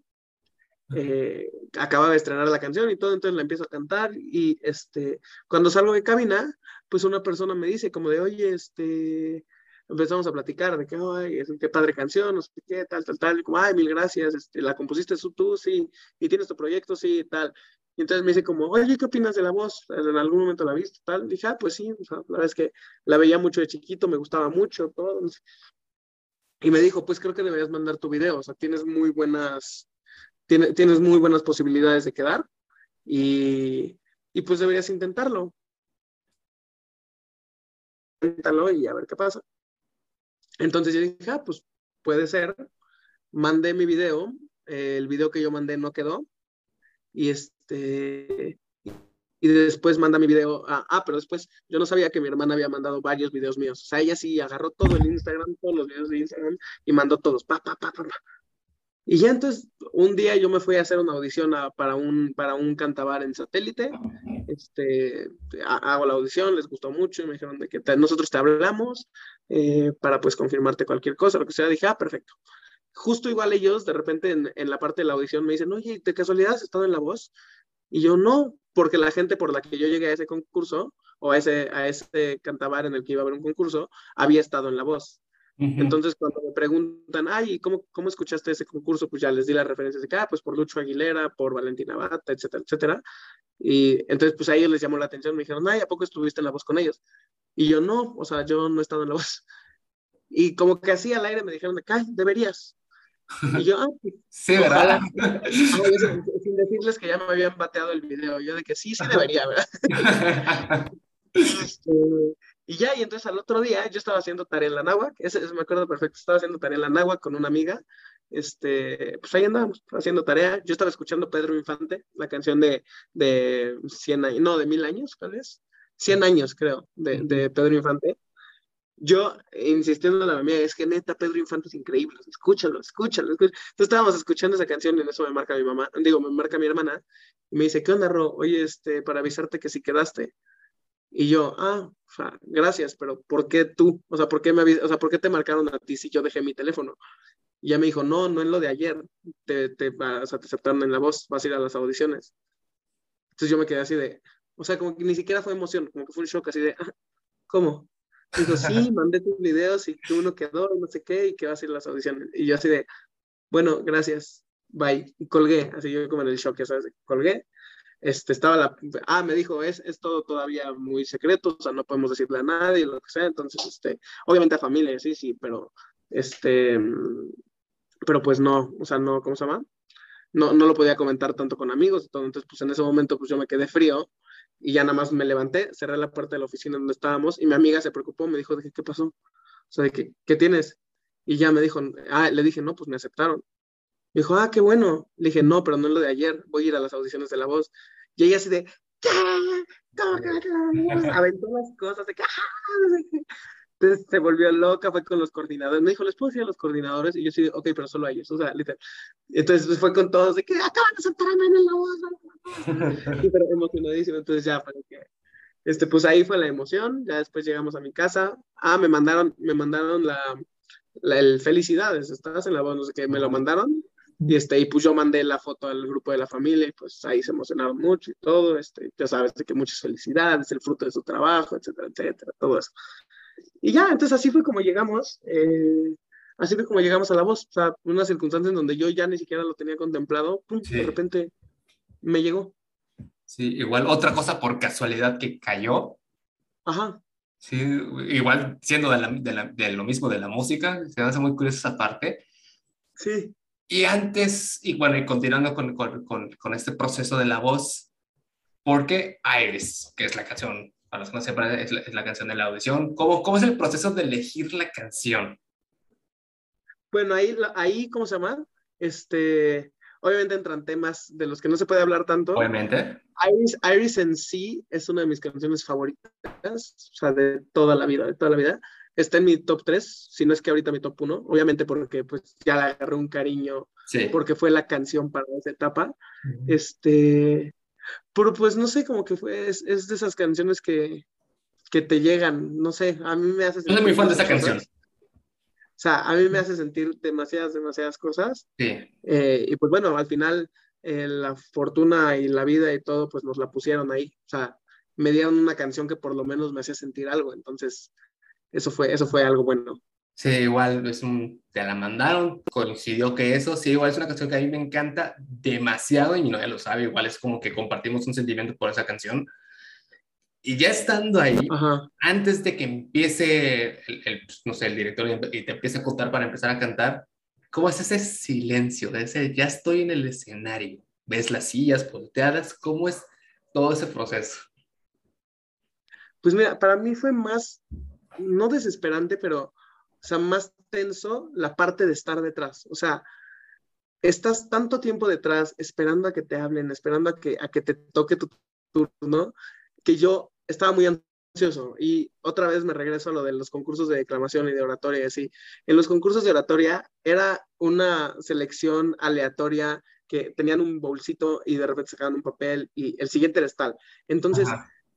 Eh, acaba de estrenar la canción y todo, entonces la empiezo a cantar y este, cuando salgo de cabina, pues una persona me dice como de, oye, este, empezamos a platicar de que, ay, es qué padre canción, no sé qué, tal, tal, tal, y como, ay, mil gracias, este, la compusiste tú, sí, y tienes tu proyecto, sí, tal. Y entonces me dice como, oye, ¿qué opinas de la voz? En algún momento la viste, tal. Dije, ah, pues sí, la verdad es que la veía mucho de chiquito, me gustaba mucho, todo. Y me dijo, pues creo que deberías mandar tu video, o sea, tienes muy buenas, tienes muy buenas posibilidades de quedar y, y pues deberías intentarlo. Inténtalo y a ver qué pasa. Entonces yo dije, ah, pues puede ser. Mandé mi video, el video que yo mandé no quedó, y este y después manda mi video, ah, pero después yo no sabía que mi hermana había mandado varios videos míos, o sea, ella sí agarró todo el Instagram, todos los videos de Instagram y mandó todos, pa, pa, pa, pa, pa. Y ya entonces, un día yo me fui a hacer una audición para, un, para un cantabar en satélite, este, hago la audición, les gustó mucho, y me dijeron de que nosotros te hablamos eh, para pues confirmarte cualquier cosa, lo que sea, dije, ah, perfecto justo igual ellos, de repente en, en, la parte de la audición me dicen, oye, ¿de casualidad has estado en La Voz? Y yo no, porque la gente por la que yo llegué a ese concurso o a ese, a ese cantabar en el que iba a haber un concurso, había estado en La Voz. Entonces, cuando me preguntan, ay, ¿cómo, ¿cómo escuchaste ese concurso? Pues ya les di las referencias de que, ah, pues por Lucho Aguilera, por Valentina Bata, etcétera, etcétera. Y entonces, pues a ellos les llamó la atención, me dijeron, ay, ¿a poco estuviste en La Voz con ellos? Y yo, no, o sea, yo no he estado en La Voz. Y como que así al aire me dijeron, de que, ay, y yo, ah, pues, sí, ¿verdad? sin decirles que ya me habían bateado el video, yo de que sí, sí debería, ¿verdad? Este, y ya, y entonces al otro día yo estaba haciendo tarea en la náhuac, ese, me acuerdo perfecto, estaba haciendo tarea en la náhuac con una amiga, este, pues ahí andábamos haciendo tarea, yo estaba escuchando Pedro Infante, la canción de, de 100 años, no, de mil años, ¿cuál es? 100 años, creo, de, de Pedro Infante, yo insistiendo a la mía, es que neta, Pedro Infante es increíble, escúchalo, escúchalo, escúchalo. Entonces estábamos escuchando esa canción y en eso me marca mi mamá, digo, me marca mi hermana y me dice, ¿qué onda, Ro? Oye, este, para avisarte que si quedaste. Y yo, ah, gracias, pero ¿por qué tú? O sea, ¿por qué, me o sea, ¿por qué te marcaron a ti si yo dejé mi teléfono? Y ya me dijo, no, no es lo de ayer, te, te, o sea, te aceptaron en la voz, vas a ir a las audiciones. Entonces yo me quedé así de, o sea, como que ni siquiera fue emoción, como que fue un shock así de, ah, ¿cómo? Dijo, sí, mandé tus videos y que uno quedó, no sé qué, y que va a ser las audiciones. Y yo así de, bueno, gracias, bye. Y colgué, así yo como en el shock, ¿sabes? Colgué. Este, estaba la, ah, me dijo, es, es todo todavía muy secreto, o sea, no podemos decirle a nadie, lo que sea, entonces, este, obviamente a familia, sí, sí, pero, este, pero pues no, o sea, no, ¿cómo se llama? No, no lo podía comentar tanto con amigos, entonces, pues en ese momento, pues yo me quedé frío, y ya nada más me levanté, cerré la puerta de la oficina donde estábamos y mi amiga se preocupó, me dijo, ¿qué pasó? O sea, de que, ¿qué tienes? Y ya me dijo, ah, le dije, no, pues me aceptaron. Me dijo, ah, qué bueno. Le dije, no, pero no es lo de ayer, voy a ir a las audiciones de La Voz. Y ella así de, ¿qué? ¿Cómo que Aventó las cosas de que, entonces se volvió loca, fue con los coordinadores. Me dijo, ¿les puedo decir a los coordinadores? Y yo sí, ok, pero solo a ellos. O sea, literal. Entonces fue con todos de que acaban de sentarme en la voz. Sí, pero emocionadísimo. Entonces ya fue que, este, pues ahí fue la emoción. Ya después llegamos a mi casa. Ah, me mandaron, me mandaron la, la el felicidades. Estás en la voz, no sé qué, me lo mandaron. Y, este, y pues yo mandé la foto al grupo de la familia y pues ahí se emocionaron mucho y todo, este, ya sabes, de que muchas felicidades, el fruto de su trabajo, etcétera, etcétera, todo eso. Y ya, entonces así fue como llegamos, eh, así fue como llegamos a la voz, o sea, una circunstancia en donde yo ya ni siquiera lo tenía contemplado, pum, de repente me llegó. Sí, igual otra cosa por casualidad que cayó. Ajá. Sí, igual siendo de, la, de, la, de lo mismo de la música, se me hace muy curiosa esa parte. Sí. Y antes, y bueno, y continuando con, con, con, este proceso de la voz, porque Iris, que es la canción, para los que no sepan, es la, es la canción de la audición, ¿cómo, ¿cómo es el proceso de elegir la canción? Bueno, ahí, ahí ¿cómo se llama? Este, obviamente entran temas de los que no se puede hablar tanto. Obviamente. Iris, Iris en sí es una de mis canciones favoritas, o sea, de toda la vida, de toda la vida está en mi top 3, si no es que ahorita mi top 1, obviamente porque pues ya le agarré un cariño, porque fue la canción para esa etapa. Este, pero pues no sé, como que fue, es, es, de esas canciones que, que te llegan, no sé, a mí me hace sentir... Yo soy muy fan de esa canción. O sea, a mí me hace sentir demasiadas, demasiadas cosas. Sí. Eh, y pues bueno, al final eh, la fortuna y la vida y todo, pues nos la pusieron ahí. O sea, me dieron una canción que por lo menos me hacía sentir algo. Entonces, eso fue, eso fue algo bueno. Sí, igual es un, te la mandaron, coincidió que eso, sí, igual es una canción que a mí me encanta demasiado y no ya lo sabe, igual es como que compartimos un sentimiento por esa canción. Y ya estando ahí, antes de que empiece el, pues, no sé, el director y te empiece a contar para empezar a cantar, ¿cómo es ese silencio ese, ya estoy en el escenario? ¿Ves las sillas volteadas? ¿Cómo es todo ese proceso? Pues mira, para mí fue más no desesperante, pero, o sea, más tenso la parte de estar detrás. O sea, estás tanto tiempo detrás esperando a que te hablen, esperando a que, a que te toque tu turno, que yo estaba muy ansioso. Y otra vez me regreso a lo de los concursos de declamación y de oratoria y así. En los concursos de oratoria era una selección aleatoria que tenían un bolsito y de repente sacaban un papel y el siguiente era tal. Entonces,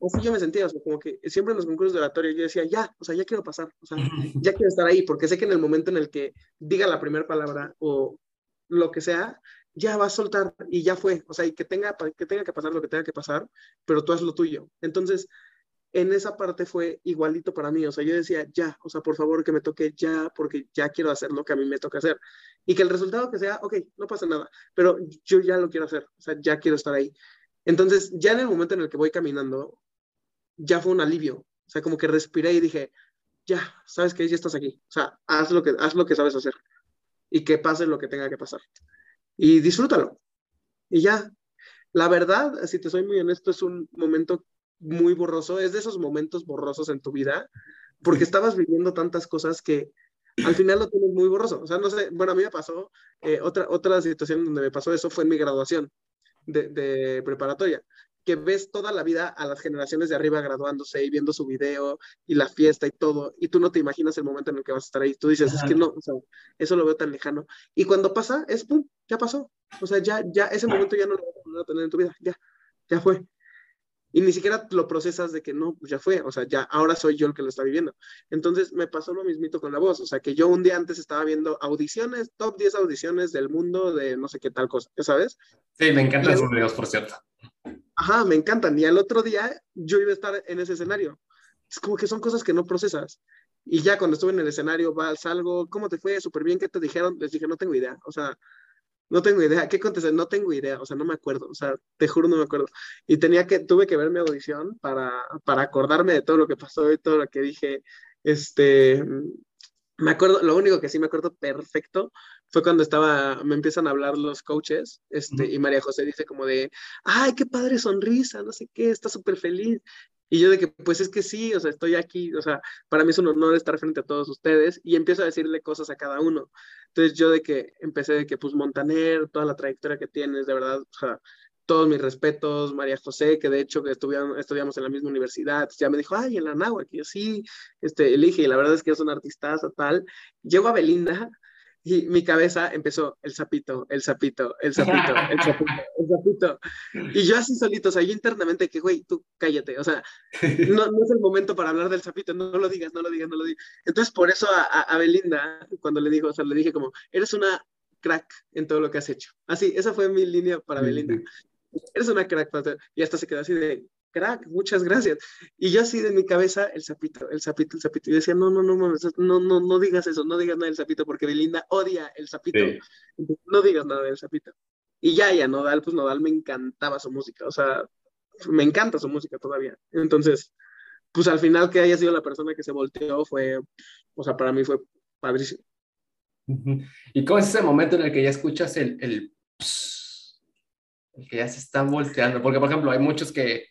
así yo me sentía, o sea, como que siempre en los concursos de oratoria yo decía, ya, o sea, ya quiero pasar, o sea, ya quiero estar ahí, porque sé que en el momento en el que diga la primera palabra o lo que sea, ya va a soltar y ya fue, o sea, y que tenga, que tenga que pasar lo que tenga que pasar, pero tú haz lo tuyo. Entonces, en esa parte fue igualito para mí, o sea, yo decía, ya, o sea, por favor que me toque ya, porque ya quiero hacer lo que a mí me toca hacer. Y que el resultado que sea, ok, no pasa nada, pero yo ya lo quiero hacer, o sea, ya quiero estar ahí. Entonces, ya en el momento en el que voy caminando, ya fue un alivio. O sea, como que respiré y dije, ya, sabes que ya estás aquí. O sea, haz lo que, haz lo que sabes hacer y que pase lo que tenga que pasar. Y disfrútalo. Y ya, la verdad, si te soy muy honesto, es un momento muy borroso, es de esos momentos borrosos en tu vida, porque estabas viviendo tantas cosas que al final lo tienes muy borroso. O sea, no sé, bueno, a mí me pasó, eh, otra, otra situación donde me pasó eso fue en mi graduación de, de preparatoria que ves toda la vida a las generaciones de arriba graduándose y viendo su video y la fiesta y todo, y tú no te imaginas el momento en el que vas a estar ahí. Tú dices, es que no, o sea, eso lo veo tan lejano. Y cuando pasa, es pum, ya pasó. O sea, ya, ya, ese momento ya no lo vas a tener en tu vida, ya, ya fue. Y ni siquiera lo procesas de que no, pues ya fue, o sea, ya ahora soy yo el que lo está viviendo. Entonces me pasó lo mismito con la voz, o sea, que yo un día antes estaba viendo audiciones, top 10 audiciones del mundo de no sé qué tal cosa, ¿sabes? Sí, me encantan esos videos, por cierto. Ajá, me encantan. Y al otro día yo iba a estar en ese escenario. Es como que son cosas que no procesas. Y ya cuando estuve en el escenario, vas, salgo, ¿cómo te fue? Súper bien, ¿qué te dijeron? Les dije, no tengo idea. O sea, no tengo idea. ¿Qué contesté? No tengo idea. O sea, no me acuerdo. O sea, te juro, no me acuerdo. Y tenía que, tuve que ver mi audición para, para acordarme de todo lo que pasó y todo lo que dije. Este, me acuerdo, lo único que sí me acuerdo perfecto fue cuando estaba, me empiezan a hablar los coaches, este, y María José dice como de, ay, qué padre sonrisa, no sé qué, está súper feliz. Y yo de que, pues es que sí, o sea, estoy aquí, o sea, para mí es un honor estar frente a todos ustedes, y empiezo a decirle cosas a cada uno. Entonces yo de que empecé de que, pues Montaner, toda la trayectoria que tienes, de verdad, o sea, todos mis respetos, María José, que de hecho que estudiamos en la misma universidad, ya me dijo, ay, en la Náhuatl, que yo sí, este, elige, y la verdad es que es una artistaza, tal. Llego a Belinda, y mi cabeza empezó el sapito, el sapito, el sapito, el sapito, el sapito. Y yo así solito, o sea, yo internamente que, güey, tú cállate, o sea, no, no, es el momento para hablar del sapito, no, lo digas, no lo digas, no lo digas. Entonces, por eso a, a, Belinda, cuando le dijo, o sea, le dije como, eres una crack en todo lo que has hecho. Así, esa fue mi línea para Belinda. Eres una crack, y hasta se quedó así de, crack, muchas gracias. Y yo así de mi cabeza, el sapito, el sapito, el sapito. Y decía, no, no, no, no, no, no, no digas eso, no digas nada del sapito, porque Belinda odia el sapito. No digas nada del sapito. Y ya, ya, Nodal, pues Nodal me encantaba su música, o sea, me encanta su música todavía. Entonces, pues al final que haya sido la persona que se volteó fue, o sea, para mí fue padrísimo. ¿Y cómo es ese momento en el que ya escuchas el, el, el que ya se está volteando? Porque, por ejemplo, hay muchos que,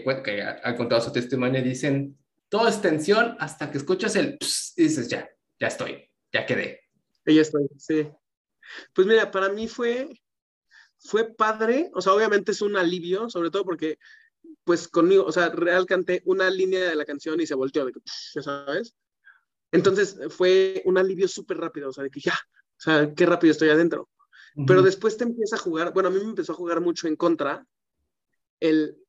que, que han contado su testimonio y dicen, todo es tensión hasta que escuchas el y dices, ya, ya estoy, ya quedé. Ya estoy, sí. Pues mira, para mí fue, fue padre, o sea, obviamente es un alivio, sobre todo porque, pues conmigo, o sea, real canté una línea de la canción y se volteó, de que, ya sabes. Entonces fue un alivio súper rápido, o sea, de que ya, o sea, qué rápido estoy adentro. Pero después te empieza a jugar, bueno, a mí me empezó a jugar mucho en contra el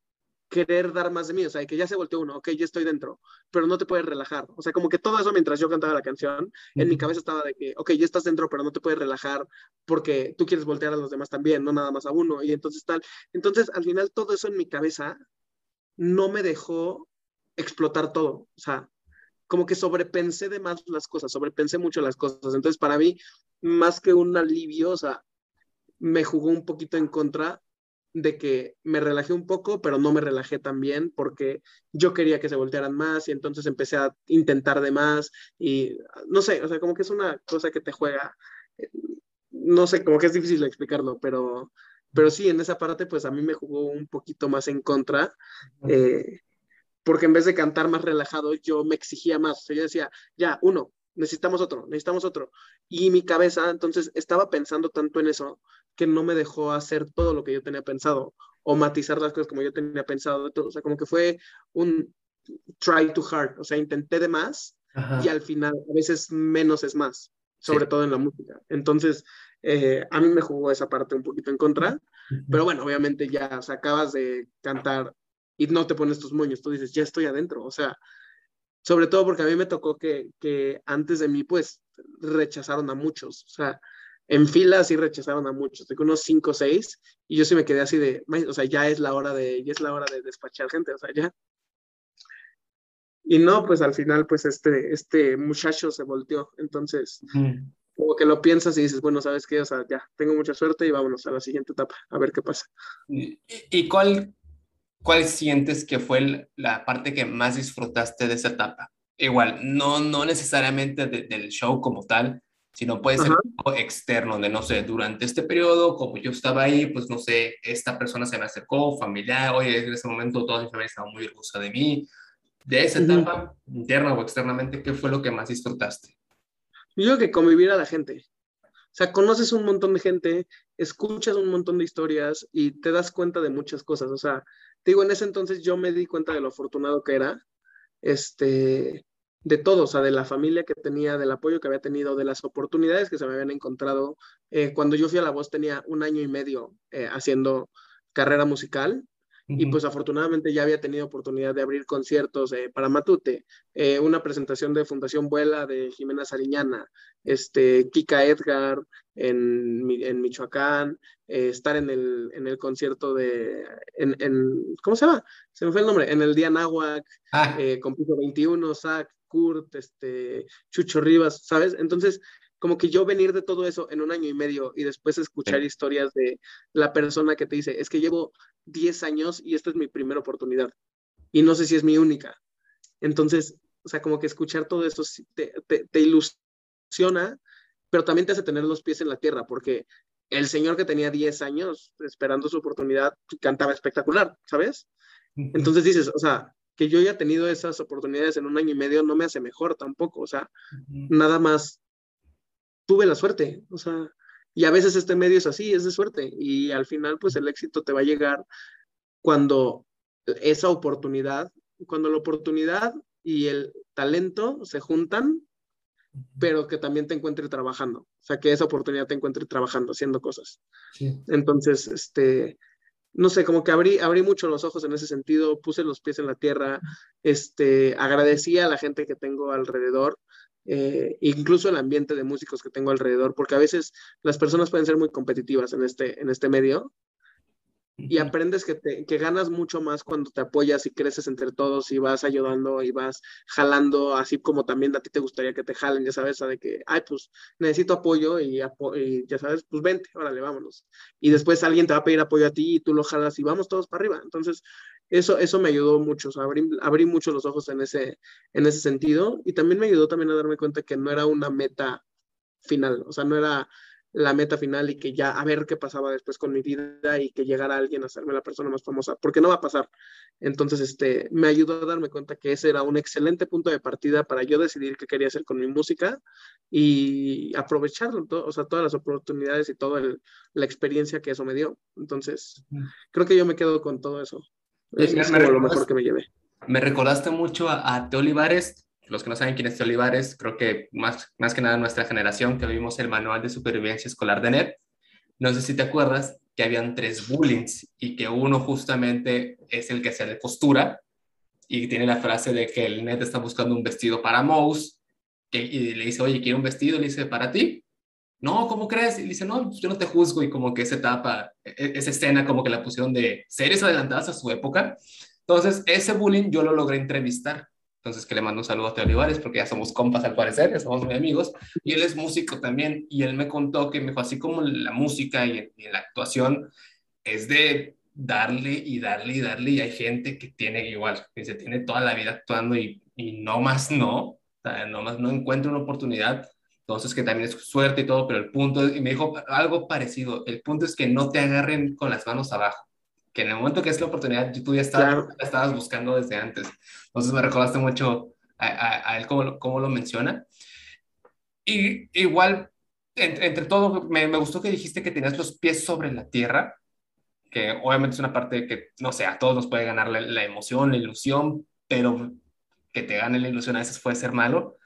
querer dar más de mí, o sea, que ya se volteó uno, ok, ya estoy dentro, pero no te puedes relajar. O sea, como que todo eso mientras yo cantaba la canción, en mi cabeza estaba de que, ok, ya estás dentro, pero no te puedes relajar porque tú quieres voltear a los demás también, no nada más a uno, y entonces tal. Entonces, al final, todo eso en mi cabeza no me dejó explotar todo, o sea, como que sobrepensé de más las cosas, sobrepensé mucho las cosas. Entonces, para mí, más que un alivio, o sea, me jugó un poquito en contra de que me relajé un poco, pero no me relajé tan bien porque yo quería que se voltearan más y entonces empecé a intentar de más y no sé, o sea, como que es una cosa que te juega, eh, no sé, como que es difícil explicarlo, pero, pero sí, en esa parte pues a mí me jugó un poquito más en contra. Eh, porque en vez de cantar más relajado, yo me exigía más. O sea, yo decía, ya, uno, necesitamos otro, necesitamos otro. Y mi cabeza, entonces, estaba pensando tanto en eso que no me dejó hacer todo lo que yo tenía pensado o matizar las cosas como yo tenía pensado. O sea, como que fue un try too hard. O sea, intenté de más y al final a veces menos es más, sobre todo en la música. Entonces, eh, a mí me jugó esa parte un poquito en contra, pero bueno, obviamente ya o acabas de cantar y no te pones tus moños, tú dices, ya estoy adentro. O sea, sobre todo porque a mí me tocó que, que antes de mí, pues, rechazaron a muchos. O sea, en fila sí rechazaron a muchos, de unos cinco o seis, y yo sí me quedé así de, o sea, ya es la hora de, ya es la hora de despachar gente, o sea, ya. Y no, pues al final, pues este, este muchacho se volteó, entonces, como que lo piensas y dices, bueno, ¿sabes qué? O sea, ya, tengo mucha suerte y vámonos a la siguiente etapa, a ver qué pasa. ¿Y, cuál, cuál sientes que fue la parte que más disfrutaste de esa etapa? Igual, no, no necesariamente del show como tal, sino puede ser algo externo, de no sé, durante este periodo, como yo estaba ahí, pues no sé, esta persona se me acercó, familiar, oye, en ese momento toda mi familia estaba muy orgullosa de mí. De esa etapa, interna o externamente, ¿qué fue lo que más disfrutaste? Yo creo que convivir a la gente. O sea, conoces un montón de gente, escuchas un montón de historias y te das cuenta de muchas cosas. O sea, digo, en ese entonces yo me di cuenta de lo afortunado que era. Este, de todo, o sea, de la familia que tenía, del apoyo que había tenido, de las oportunidades que se me habían encontrado. Eh, cuando yo fui a La Voz tenía un año y medio eh, haciendo carrera musical y pues afortunadamente ya había tenido oportunidad de abrir conciertos eh, para Matute, una presentación de Fundación Vuela de Jimena Sariñana, este, Kika Edgar en, en Michoacán, estar en el, en el concierto de, en, en, ¿cómo se llama? Se me fue el nombre, en el Día Nahuac, ah. con Piso 21, SAC, Kurt, este, Chucho Rivas, ¿sabes? Entonces, como que yo venir de todo eso en un año y medio y después escuchar historias de la persona que te dice, es que llevo 10 años y esta es mi primera oportunidad y no sé si es mi única. Entonces, o sea, como que escuchar todo eso te, te, ilusiona, pero también te hace tener los pies en la tierra, porque el señor que tenía 10 años esperando su oportunidad cantaba espectacular, ¿sabes? Entonces dices, o sea, que yo haya tenido esas oportunidades en un año y medio no me hace mejor tampoco, o sea, nada más tuve la suerte, o sea, y a veces este medio es así, es de suerte, y al final pues el éxito te va a llegar cuando esa oportunidad, cuando la oportunidad y el talento se juntan, pero que también te encuentre trabajando, o sea, que esa oportunidad te encuentre trabajando, haciendo cosas. Entonces, este, no sé, como que abrí, abrí mucho los ojos en ese sentido, puse los pies en la tierra, este, agradecí a la gente que tengo alrededor, eh, incluso el ambiente de músicos que tengo alrededor, porque a veces las personas pueden ser muy competitivas en este, en este medio y aprendes que, te, que ganas mucho más cuando te apoyas y creces entre todos y vas ayudando y vas jalando, así como también a ti te gustaría que te jalen, ya sabes, de que, ay, pues necesito apoyo y, ya sabes, pues vente, órale, vámonos. Y después alguien te va a pedir apoyo a ti y tú lo jalas y vamos todos para arriba. Entonces, eso, eso me ayudó mucho, o sea, abrí, abrí mucho los ojos en ese, en ese sentido y también me ayudó también a darme cuenta que no era una meta final, o sea, no era la meta final y que ya a ver qué pasaba después con mi vida y que llegara alguien a hacerme la persona más famosa, porque no va a pasar. Entonces, este, me ayudó a darme cuenta que ese era un excelente punto de partida para yo decidir qué quería hacer con mi música y aprovecharlo, o sea, todas las oportunidades y toda la experiencia que eso me dio. Entonces, creo que yo me quedo con todo eso. Es, lo mejor que me llevé. Me recordaste mucho a, a Te Olivares los que no saben quién es Olivares, creo que más, más que nada nuestra generación que vimos el manual de supervivencia escolar de NET, no sé si te acuerdas que habían tres bullings y que uno justamente es el que se le costura y tiene la frase de que el NET está buscando un vestido para Mouse que, y le dice, oye, quiero un vestido, le dice, para ti. No, ¿cómo crees? Y dice, no, yo no te juzgo y como que esa etapa, e, e, esa escena como que la pusieron de series adelantadas a su época. Entonces, ese bullying yo lo logré entrevistar entonces, que le mando un saludo a Teo Olivares, porque ya somos compas al parecer, ya somos muy amigos. Y él es músico también, y él me contó que me dijo, así como la música y, la actuación es de darle y darle y darle, y hay gente que tiene igual, que se tiene toda la vida actuando y, y no más no, o sea, no más no encuentra una oportunidad. Entonces, que también es suerte y todo, pero el punto, y me dijo algo parecido, el punto es que no te agarren con las manos abajo que en el momento que es la oportunidad, tú ya estabas, estabas buscando desde antes. Entonces me recordaste mucho a, él cómo, cómo, lo menciona. Y igual, entre, entre todo, me, me, gustó que dijiste que tenías los pies sobre la tierra, que obviamente es una parte que, no sé, a todos nos puede ganar la, la emoción, la ilusión, pero que te gane la ilusión a veces puede ser malo.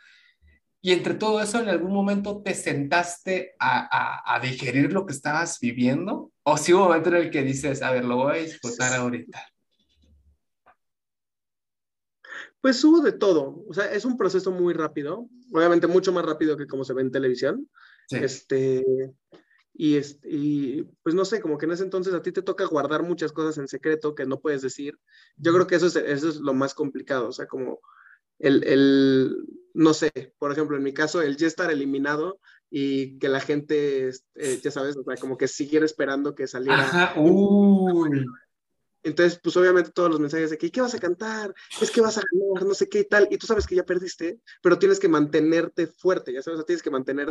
Y entre todo eso, ¿en algún momento te sentaste a, a, a digerir lo que estabas viviendo? ¿O si hubo un momento en el que dices, a ver, lo voy a disfrutar ahorita? Pues hubo de todo. O sea, es un proceso muy rápido. Obviamente mucho más rápido que como se ve en televisión. Este, y, este, y pues no sé, como que en ese entonces a ti te toca guardar muchas cosas en secreto que no puedes decir. Yo creo que eso es, eso es lo más complicado. O sea, como el, el, no sé, por ejemplo, en mi caso, el ya estar eliminado y que la gente, eh, ya sabes, o sea, como que siguiera esperando que saliera. Ajá, uy. Entonces, pues obviamente todos los mensajes de que, ¿qué vas a cantar? Es que vas a ganar, no sé qué y tal. Y tú sabes que ya perdiste, pero tienes que mantenerte fuerte, ya sabes, tienes que mantener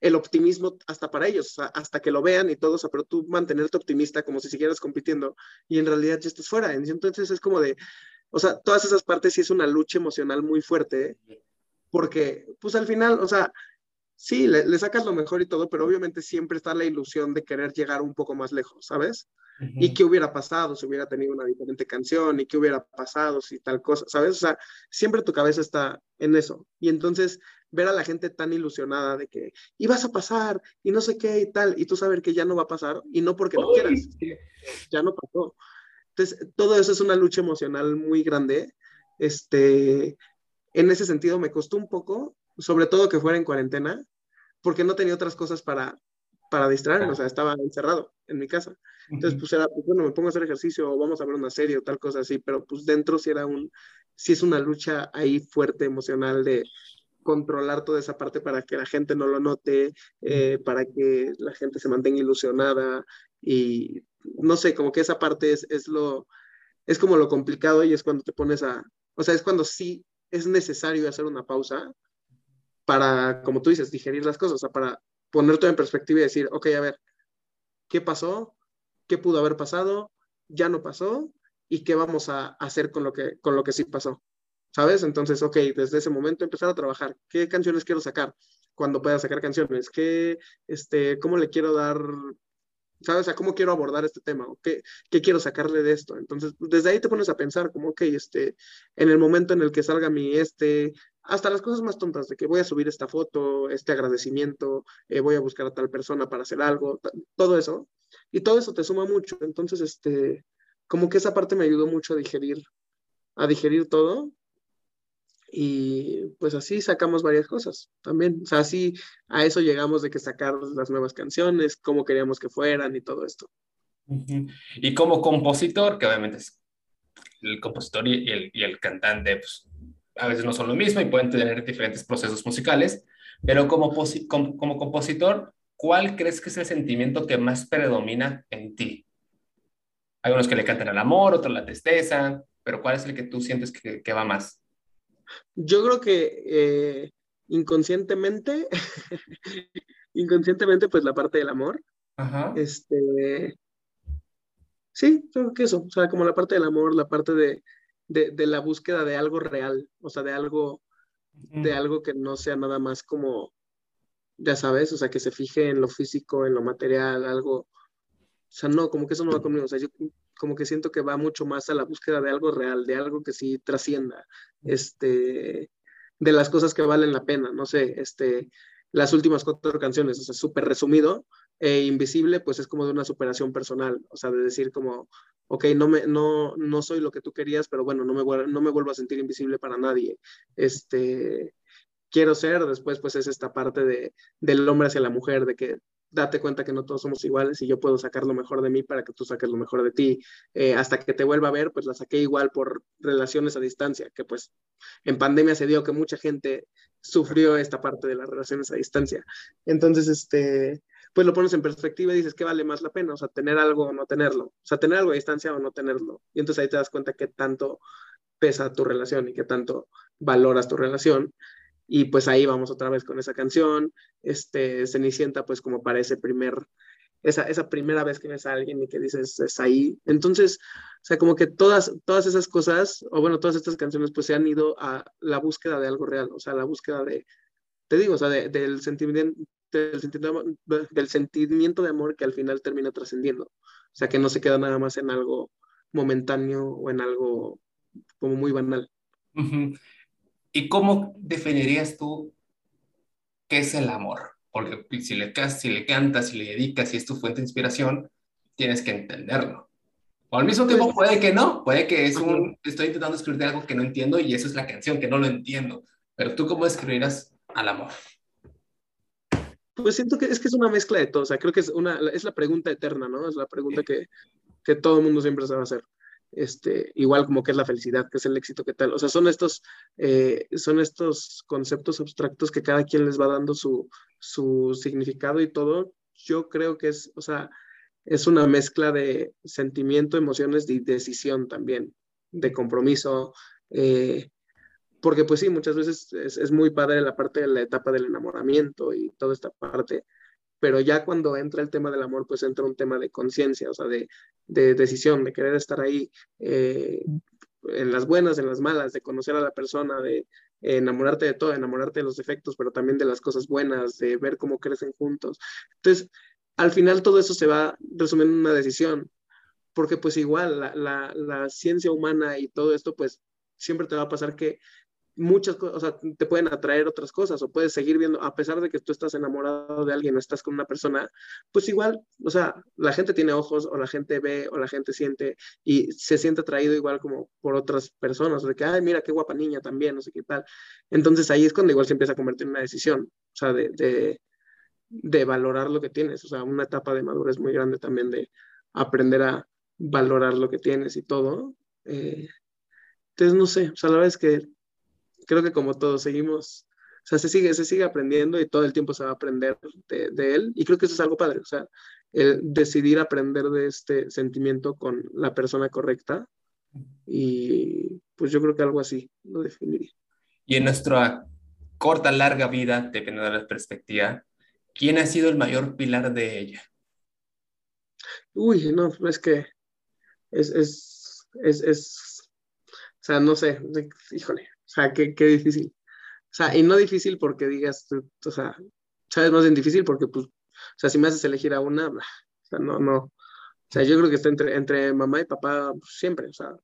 el optimismo hasta para ellos, hasta que lo vean y todo, o sea, pero tú mantenerte optimista como si siguieras compitiendo y en realidad ya estás fuera. Entonces es como de, o sea, todas esas partes sí es una lucha emocional muy fuerte, porque pues al final, o sea, sí, le, sacas lo mejor y todo, pero obviamente siempre está la ilusión de querer llegar un poco más lejos, ¿sabes? Y qué hubiera pasado si hubiera tenido una diferente canción, y qué hubiera pasado si tal cosa, ¿sabes? O sea, siempre tu cabeza está en eso. Y entonces ver a la gente tan ilusionada de que ibas a pasar y no sé qué y tal, y tú saber que ya no va a pasar, y no porque no quieras, ya no pasó. Entonces, todo eso es una lucha emocional muy grande. Este, en ese sentido me costó un poco, sobre todo que fuera en cuarentena, porque no tenía otras cosas para, para distraerme, o sea, estaba encerrado en mi casa. Entonces, pues era, pues, bueno, me pongo a hacer ejercicio o vamos a ver una serie o tal cosa así, pero pues dentro sí era un, sí es una lucha ahí fuerte emocional de controlar toda esa parte para que la gente no lo note, eh, para que la gente se mantenga ilusionada y no sé, como que esa parte es, es lo, es como lo complicado y es cuando te pones a, o sea, es cuando sí es necesario hacer una pausa para, como tú dices, digerir las cosas, o para poner todo en perspectiva y decir, ok, a ver, ¿qué pasó? ¿Qué pudo haber pasado? ¿Ya no pasó? ¿Y qué vamos a hacer con lo que, con lo que sí pasó? ¿Sabes? Entonces, ok, desde ese momento empezar a trabajar. ¿Qué canciones quiero sacar? Cuando pueda sacar canciones. ¿Qué, este, ¿Cómo le quiero dar ¿sabes? O sea, ¿cómo quiero abordar este tema? qué, qué, quiero sacarle de esto? Entonces, desde ahí te pones a pensar como, ok, este, en el momento en el que salga mi este, hasta las cosas más tontas de que voy a subir esta foto, este agradecimiento, eh, voy a buscar a tal persona para hacer algo, todo eso. Y todo eso te suma mucho. Entonces, este, como que esa parte me ayudó mucho a digerir, a digerir todo. Y pues así sacamos varias cosas también. O sea, así a eso llegamos de que sacar las nuevas canciones, cómo queríamos que fueran y todo esto. Y como compositor, que obviamente es el compositor y el, y el cantante, pues a veces no son lo mismo y pueden tener diferentes procesos musicales, pero como, como, compositor, ¿cuál crees que es el sentimiento que más predomina en ti? Hay unos que le cantan al amor, otros la tristeza, pero ¿cuál es el que tú sientes que, que va más? Yo creo que eh, inconscientemente, inconscientemente, pues la parte del amor. Ajá. Este, sí, creo que eso, o sea, como la parte del amor, la parte de, de, de la búsqueda de algo real, o sea, de algo, de algo que no sea nada más como, ya sabes, o sea, que se fije en lo físico, en lo material, algo, o sea, no, como que eso no va conmigo, o sea, yo como que siento que va mucho más a la búsqueda de algo real, de algo que sí trascienda, este, de las cosas que valen la pena, no sé, este, las últimas cuatro canciones, o sea, súper resumido, e Invisible, pues es como de una superación personal, o sea, de decir como, ok, no, me, no, no soy lo que tú querías, pero bueno, no me, no me vuelvo a sentir invisible para nadie. Este, quiero ser, después pues es esta parte de, del hombre hacia la mujer, de que date cuenta que no todos somos iguales y yo puedo sacar lo mejor de mí para que tú saques lo mejor de ti. Eh, hasta que te vuelva a ver, pues la saqué igual por relaciones a distancia, que pues en pandemia se dio que mucha gente sufrió esta parte de las relaciones a distancia. Entonces, este, pues lo pones en perspectiva y dices, ¿qué vale más la pena? O sea, tener algo o no tenerlo. O sea, tener algo a distancia o no tenerlo. Y entonces ahí te das cuenta qué tanto pesa tu relación y qué tanto valoras tu relación. Y pues ahí vamos otra vez con esa canción. Este, Cenicienta, pues como para ese primer, esa, esa primera vez que ves a alguien y que dices, es ahí. Entonces, o sea, como que todas, todas esas cosas, o bueno, todas estas canciones, pues se han ido a la búsqueda de algo real, o sea, la búsqueda de, te digo, o sea, del, sentimiento, del, sentimiento, del sentimiento de amor que al final termina trascendiendo. O sea, que no se queda nada más en algo momentáneo o en algo como muy banal. ¿Y cómo definirías tú qué es el amor? Porque si le, si le cantas, si le dedicas, si es tu fuente de inspiración, tienes que entenderlo. O al mismo tiempo puede que no, puede que es un, estoy intentando escribir algo que no entiendo y eso es la canción, que no lo entiendo. Pero tú cómo escribirás al amor? Pues siento que es que es una mezcla de todo, o sea, creo que es, una, es la pregunta eterna, ¿no? Es la pregunta que, que todo el mundo siempre se va a hacer este, igual como que es la felicidad, que es el éxito, que tal. O sea, son estos, eh, son estos conceptos abstractos que cada quien les va dando su, su significado y todo. Yo creo que es, o sea, es una mezcla de sentimiento, emociones y decisión también, de compromiso. Eh, porque pues sí, muchas veces es, es, muy padre la parte de la etapa del enamoramiento y toda esta parte, pero ya cuando entra el tema del amor, pues entra un tema de conciencia, o sea, de, de, decisión, de querer estar ahí eh, en las buenas, en las malas, de conocer a la persona, de enamorarte de todo, enamorarte de los defectos, pero también de las cosas buenas, de ver cómo crecen juntos. Entonces, al final todo eso se va resumiendo en una decisión, porque pues igual la, la, la ciencia humana y todo esto, pues siempre te va a pasar que muchas cosas, o sea, te pueden atraer otras cosas o puedes seguir viendo, a pesar de que tú estás enamorado de alguien o estás con una persona, pues igual, o sea, la gente tiene ojos o la gente ve o la gente siente y se siente atraído igual como por otras personas, de que, ay, mira qué guapa niña también, no sé qué tal. Entonces ahí es cuando igual se empieza a convertir en una decisión, o sea, de, de, valorar lo que tienes, o sea, una etapa de madurez muy grande también de aprender a valorar lo que tienes y todo. Eh, entonces, no sé, o sea, la verdad es que creo que como todos seguimos, o sea, se sigue, se sigue aprendiendo y todo el tiempo se va a aprender de, de él. Y creo que eso es algo padre, o sea, el decidir aprender de este sentimiento con la persona correcta. Y pues yo creo que algo así lo definiría. Y en nuestra corta, larga vida, dependiendo de la perspectiva, ¿quién ha sido el mayor pilar de ella? Uy, no, es que es, es, es, es o sea, no sé, híjole, o sea, qué, qué difícil. O sea, y no difícil porque digas, o sea, sabes más bien difícil porque, pues, o sea, si me haces elegir a una, o sea, no, no. O sea, yo creo que está entre, entre mamá y papá pues, siempre, o sea,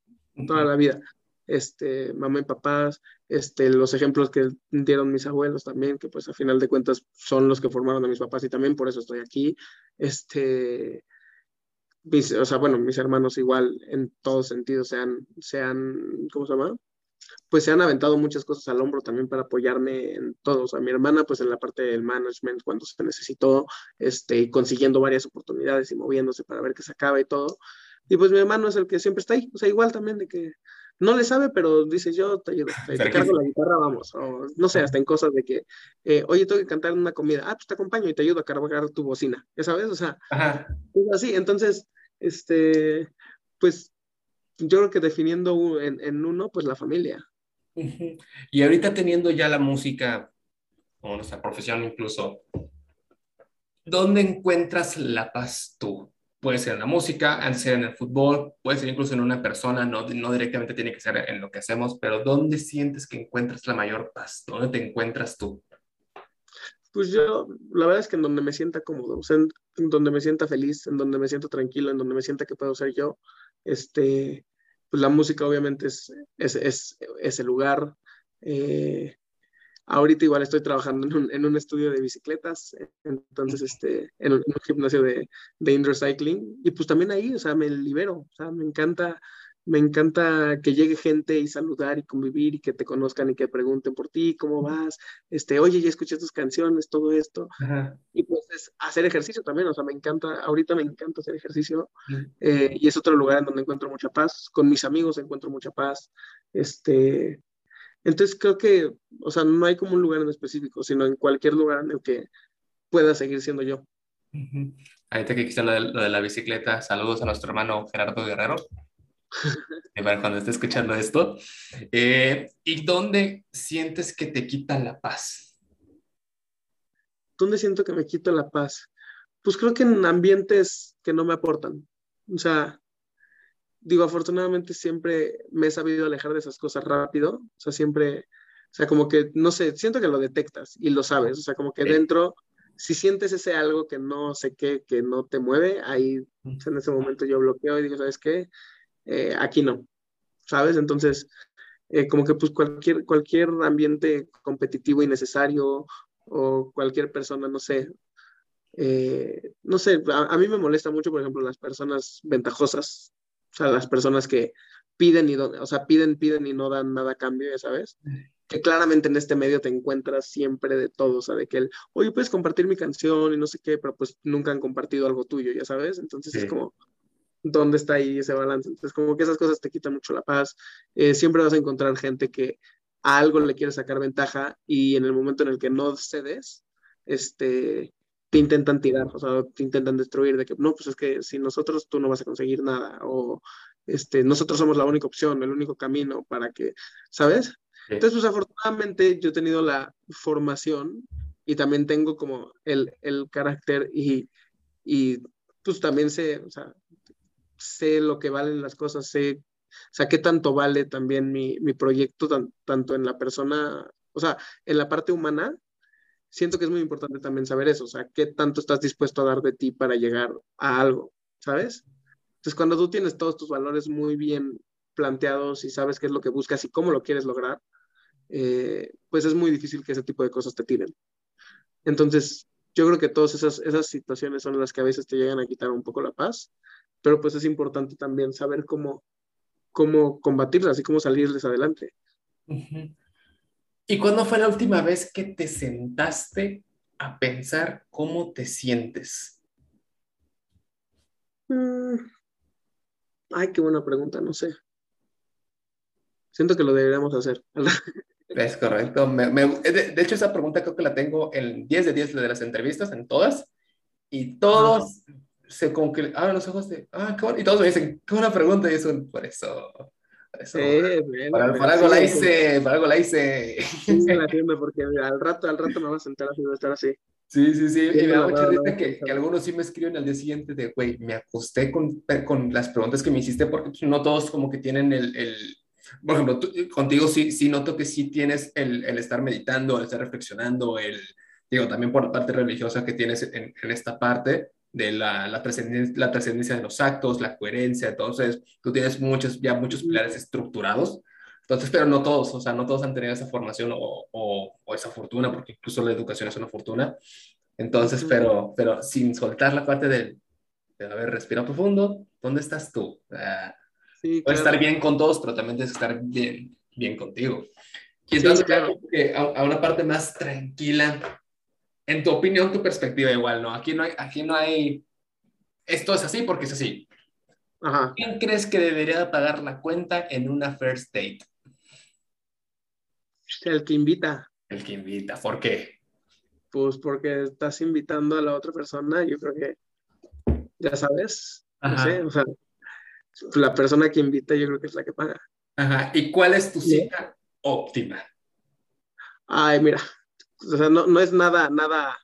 toda la vida. Este, mamá y papás, este, los ejemplos que dieron mis abuelos también, que pues a final de cuentas son los que formaron a mis papás y también por eso estoy aquí. Este, o sea, bueno, mis hermanos igual en todos sentidos sean, sean, ¿cómo se llama? Pues se han aventado muchas cosas al hombro también para apoyarme en todo. O sea, mi hermana, pues en la parte del management, cuando se necesitó, este, consiguiendo varias oportunidades y moviéndose para ver que se acaba y todo. Y pues mi hermano es el que siempre está ahí. O sea, igual también de que no le sabe, pero dice yo te ayudo, te, cargo la guitarra, vamos. O, no sé, hasta en cosas de que, eh, oye, tengo que cantar una comida. Ah, pues te acompaño y te ayudo a cargar tu bocina. ¿Ya sabes? O sea, es así. Entonces, este, pues yo creo que definiendo en, en uno, pues la familia. Y ahorita teniendo ya la música, o nuestra profesión incluso, ¿dónde encuentras la paz tú? Puede ser en la música, puede ser en el fútbol, puede ser incluso en una persona, no, no directamente tiene que ser en lo que hacemos, pero ¿dónde sientes que encuentras la mayor paz? ¿Dónde te encuentras tú? Pues yo, la verdad es que en donde me sienta cómodo, o sea, en, donde me sienta feliz, en donde me siento tranquilo, en donde me sienta que puedo ser yo, este, pues la música obviamente es, es, es, es el lugar. Eh, ahorita igual estoy trabajando en un, en un, estudio de bicicletas, entonces este, en, un, gimnasio de, de indoor cycling, y pues también ahí, o sea, me libero, o sea, me encanta me encanta que llegue gente y saludar y convivir y que te conozcan y que pregunten por ti, cómo vas, este, oye, ya escuché tus canciones, todo esto. Y pues es hacer ejercicio también, o sea, me encanta, ahorita me encanta hacer ejercicio eh, y es otro lugar en donde encuentro mucha paz, con mis amigos encuentro mucha paz, este, entonces creo que, o sea, no hay como un lugar en específico, sino en cualquier lugar en el que pueda seguir siendo yo. Ahorita que dijiste lo de, lo de la bicicleta, saludos a nuestro hermano Gerardo Guerrero cuando esté escuchando esto. Eh, ¿Y dónde sientes que te quita la paz? ¿Dónde siento que me quita la paz? Pues creo que en ambientes que no me aportan. O sea, digo, afortunadamente siempre me he sabido alejar de esas cosas rápido. O sea, siempre, o sea, como que, no sé, siento que lo detectas y lo sabes. O sea, como que dentro, si sientes ese algo que no sé qué, que no te mueve, ahí en ese momento yo bloqueo y digo, ¿sabes qué? Eh, aquí no, ¿sabes? Entonces, eh, como que pues cualquier, cualquier ambiente competitivo y necesario o cualquier persona, no sé, eh, no sé, a, mí me molesta mucho, por ejemplo, las personas ventajosas, o sea, las personas que piden y, o sea, piden, piden y no dan nada a cambio, ya sabes, que claramente en este medio te encuentras siempre de todo, o sea, de que el, oye, puedes compartir mi canción y no sé qué, pero pues nunca han compartido algo tuyo, ya sabes, entonces es como, dónde está ahí ese balance. Entonces, como que esas cosas te quitan mucho la paz. Eh, siempre vas a encontrar gente que a algo le quiere sacar ventaja y en el momento en el que no cedes, este, te intentan tirar, o sea, te intentan destruir, de que no, pues es que si nosotros tú no vas a conseguir nada, o este, nosotros somos la única opción, el único camino para que, ¿sabes? Entonces, pues afortunadamente yo he tenido la formación y también tengo como el, el carácter y, y pues también sé, o sea, sé lo que valen las cosas, sé, o sea, qué tanto vale también mi, mi proyecto, tanto en la persona, o sea, en la parte humana, siento que es muy importante también saber eso, o sea, qué tanto estás dispuesto a dar de ti para llegar a algo, ¿sabes? Entonces, cuando tú tienes todos tus valores muy bien planteados y sabes qué es lo que buscas y cómo lo quieres lograr, eh, pues es muy difícil que ese tipo de cosas te tiren. Entonces, yo creo que todas esas, esas situaciones son las que a veces te llegan a quitar un poco la paz pero pues es importante también saber cómo, cómo combatirlas y cómo salirles adelante. ¿Y cuándo fue la última vez que te sentaste a pensar cómo te sientes? Mm. Ay, qué buena pregunta, no sé. Siento que lo deberíamos hacer. Es correcto. de, hecho, esa pregunta creo que la tengo en 10 de 10 de las entrevistas, en todas. Y todos se como que abren los ojos de, ah, qué y todos me dicen, qué buena pregunta, y eso, por eso, por eso, para, algo la hice, para algo la hice. Sí, la porque al rato, al rato me voy a sentar así, voy a estar así. Sí, sí, sí, y me da mucha risa que, que, algunos sí me escriben al día siguiente de, güey, me acosté con, con las preguntas que me hiciste porque no todos como que tienen el, el por ejemplo, contigo sí, sí noto que sí tienes el, el, estar meditando, el estar reflexionando, el, digo, también por la parte religiosa que tienes en, en esta parte, de la, la, trascendencia, la trascendencia de los actos, la coherencia, entonces tú tienes muchos, ya muchos pilares estructurados, entonces, pero no todos, o sea, no todos han tenido esa formación o, o, esa fortuna, porque incluso la educación es una fortuna, entonces, pero, pero sin soltar la parte de, de a ver, respira profundo, ¿dónde estás tú? sí, Puedes estar bien con todos, pero también tienes que estar bien, bien contigo. Y entonces, claro. a, una parte más tranquila, en tu opinión, tu perspectiva igual, ¿no? Aquí no hay, aquí no hay, esto es así porque es así. Ajá. ¿Quién crees que debería pagar la cuenta en una first date? El que invita. El que invita, ¿por qué? Pues porque estás invitando a la otra persona, yo creo que, ya sabes, no sé, o sea, la persona que invita yo creo que es la que paga. Ajá, ¿y cuál es tu cita óptima? Ay, mira, o sea, no, no es nada, nada,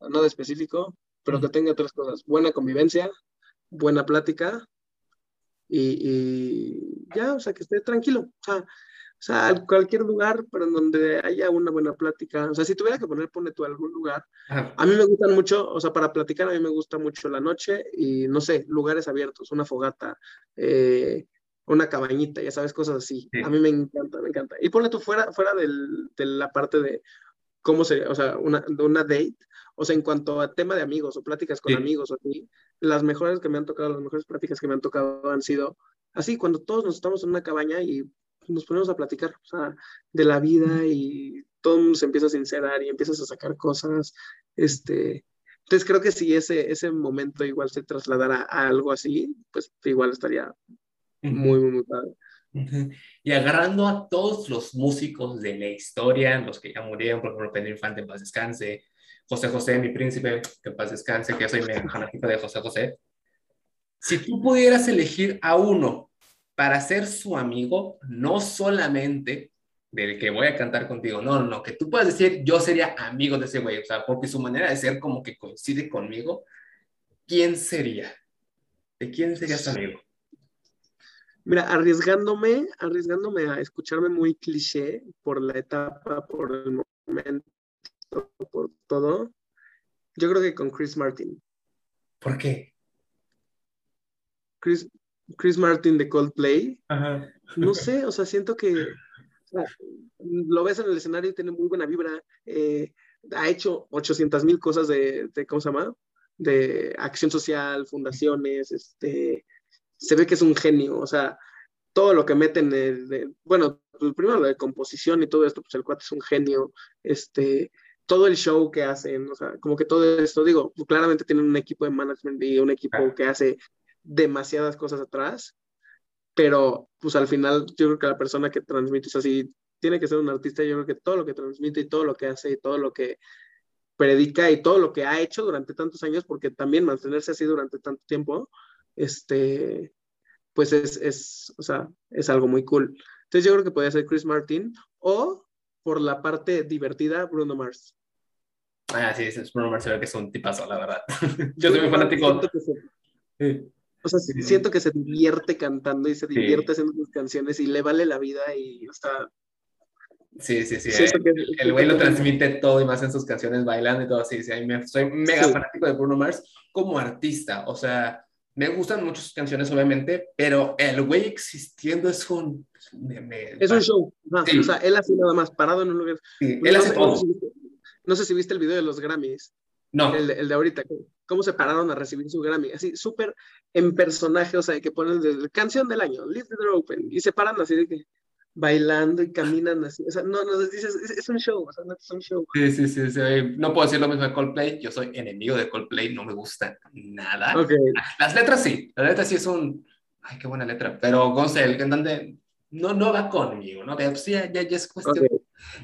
nada específico, pero que tenga tres cosas. Buena convivencia, buena plática y, ya, o sea, que esté tranquilo. O sea, o sea, cualquier lugar, pero en donde haya una buena plática. O sea, si tuviera que poner, pone tú algún lugar. A mí me gustan mucho, o sea, para platicar a mí me gusta mucho la noche y, no sé, lugares abiertos, una fogata, eh, una cabañita, ya sabes, cosas así. A mí me encanta, me encanta. Y ponle tú fuera, fuera del, de la parte de cómo sería, o sea, una, una date, o sea, en cuanto a tema de amigos o pláticas con amigos o así, las mejores que me han tocado, las mejores pláticas que me han tocado han sido así, cuando todos nos estamos en una cabaña y nos ponemos a platicar, o sea, de la vida y todo el mundo se empieza a sincerar y empiezas a sacar cosas, este, entonces creo que si ese, ese momento igual se trasladara a algo así, pues igual estaría muy, muy, muy padre. Y agarrando a todos los músicos de la historia, los que ya murieron, por ejemplo, Pedro Infante, en paz descanse, José José, mi príncipe, que en paz descanse, que yo soy fanático de José José. Si tú pudieras elegir a uno para ser su amigo, no solamente del que voy a cantar contigo, no, no, que tú puedas decir, yo sería amigo de ese güey, o sea, porque su manera de ser como que coincide conmigo, ¿quién sería? ¿De quién serías amigo? Mira, arriesgándome, arriesgándome a escucharme muy cliché por la etapa, por el momento, por todo, yo creo que con Chris Martin. ¿Por qué? Chris, Chris Martin de Coldplay. No sé, o sea, siento que lo ves en el escenario y tiene muy buena vibra. Eh, ha hecho 800 mil cosas de, ¿cómo se llama? De acción social, fundaciones, este, se ve que es un genio, o sea, todo lo que meten, de, bueno, pues primero lo de composición y todo esto, pues el cuate es un genio, este, todo el show que hacen, o sea, como que todo esto, digo, claramente tienen un equipo de management y un equipo que hace demasiadas cosas atrás, pero pues al final yo creo que la persona que transmite es así, tiene que ser un artista, yo creo que todo lo que transmite y todo lo que hace y todo lo que predica y todo lo que ha hecho durante tantos años, porque también mantenerse así durante tanto tiempo, este, pues es, es, o sea, es algo muy cool. Entonces yo creo que podría ser Chris Martin o por la parte divertida, Bruno Mars. Ah, sí, Bruno Mars ve que es un tipazo, la verdad. yo soy muy fanático. O sea, siento que se divierte cantando y se divierte haciendo sus canciones y le vale la vida y, o sea... Sí, sí, sí. Eh, el güey lo transmite todo y más en sus canciones bailando y todo así. Sí, me, soy mega fanático de Bruno Mars como artista. O sea, me gustan mucho sus canciones, obviamente, pero el güey existiendo es un... es un show. O sea, él así nada más, parado en un lugar. él hace todo. No sé si viste el video de los Grammys. No. El, el de ahorita cómo se pararon a recibir su Grammy, así súper en personaje, o sea, que ponen canción del año, Leave the Door Open, y se paran así de que bailando y caminan así, o sea, no, no, dices, es, un show, o sea, no es un show. Sí, sí, sí, sí, no puedo decir lo mismo de Coldplay, yo soy enemigo de Coldplay, no me gusta nada. Okay. Las letras sí, las letras sí es un, ay, qué buena letra, pero Gonzalo, el cantante no, no va conmigo, ¿no? Pues ya, ya, ya, es cuestión,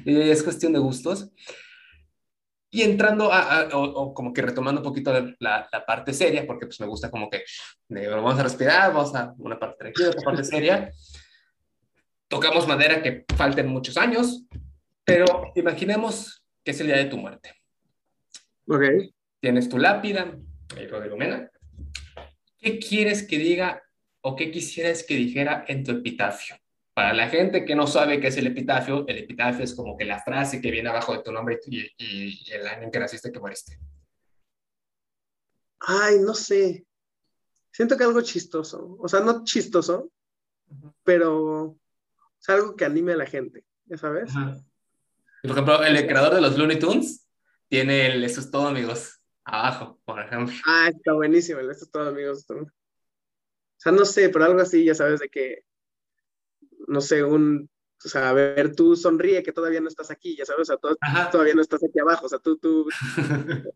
ya es cuestión de gustos. Y entrando a, o, como que retomando un poquito la, la, parte seria, porque pues me gusta como que vamos a respirar, vamos a una parte tranquila, otra parte seria. Tocamos madera que falten muchos años, pero imaginemos que es el día de tu muerte. Ok. Tienes tu lápida, Rodrigo Mena. ¿Qué quieres que diga o qué quisieras que dijera en tu epitafio? Para la gente que no sabe qué es el epitafio, el epitafio es como que la frase que viene abajo de tu nombre y, el año en que naciste, que moriste. Ay, no sé. Siento que algo chistoso. O sea, no chistoso, pero algo que anime a la gente, ¿ya sabes? Por ejemplo, el creador de los Looney Tunes tiene el Eso es todo, amigos, abajo, por ejemplo. Ah, está buenísimo el Eso es todo, amigos. O sea, no sé, pero algo así, ya sabes, de que no sé, un o sea, a ver, tú sonríe que todavía no estás aquí, ya sabes, o sea, todavía no estás aquí abajo, o sea, tú, tú,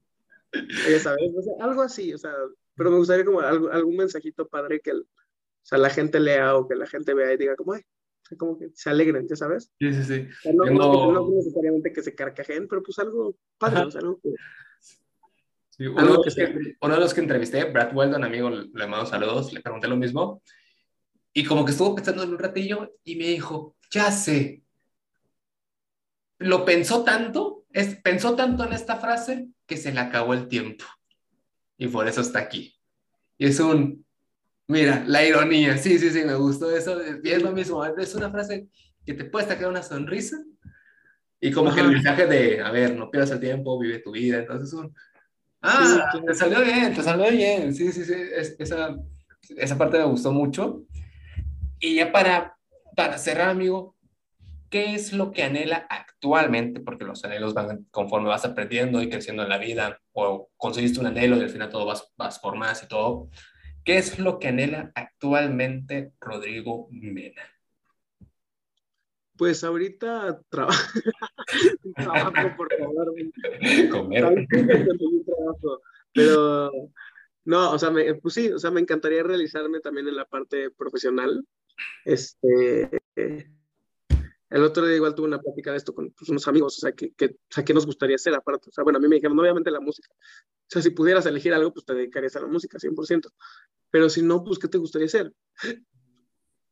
ya sabes, algo así, o sea, pero me gustaría como algún mensajito padre que o sea, la gente lea o que la gente vea y diga como, ay, como que se alegren, ya sabes. Sí, sí, sí. no, no, necesariamente que se carcajen, pero pues algo padre, o sea, algo que... Sí, uno, de los que entrevisté, Brad Weldon, amigo, le mando saludos, le pregunté lo mismo. Y como que estuvo pensando en un ratillo y me dijo, ya sé. Lo pensó tanto, es, pensó tanto en esta frase que se le acabó el tiempo. Y por eso está aquí. Y es un, mira, la ironía, sí, sí, sí, me gustó eso. Es lo mismo, es una frase que te puede sacar una sonrisa. Y como que el mensaje de, a ver, no pierdas el tiempo, vive tu vida. Entonces, un, ah, te salió bien, te salió bien. Sí, sí, sí, esa, esa parte me gustó mucho. Y ya para para cerrar, amigo, ¿qué es lo que anhela actualmente? Porque los anhelos van conforme vas aprendiendo y creciendo en la vida, o conseguiste un anhelo y al final todo vas, vas por más y todo. ¿Qué es lo que anhela actualmente Rodrigo Mena? Pues ahorita trabajo, trabajo por favor. Comer. pero no, o sea, me, pues sí, o sea, me encantaría realizarme también en la parte profesional. Este, el otro día igual tuve una plática de esto con pues, unos amigos, o sea, que, que, o sea, ¿qué nos gustaría hacer aparte? O sea, bueno, a mí me dijeron, obviamente la música. O sea, si pudieras elegir algo, pues te dedicarías a la música, 100%. Pero si no, pues, ¿qué te gustaría hacer?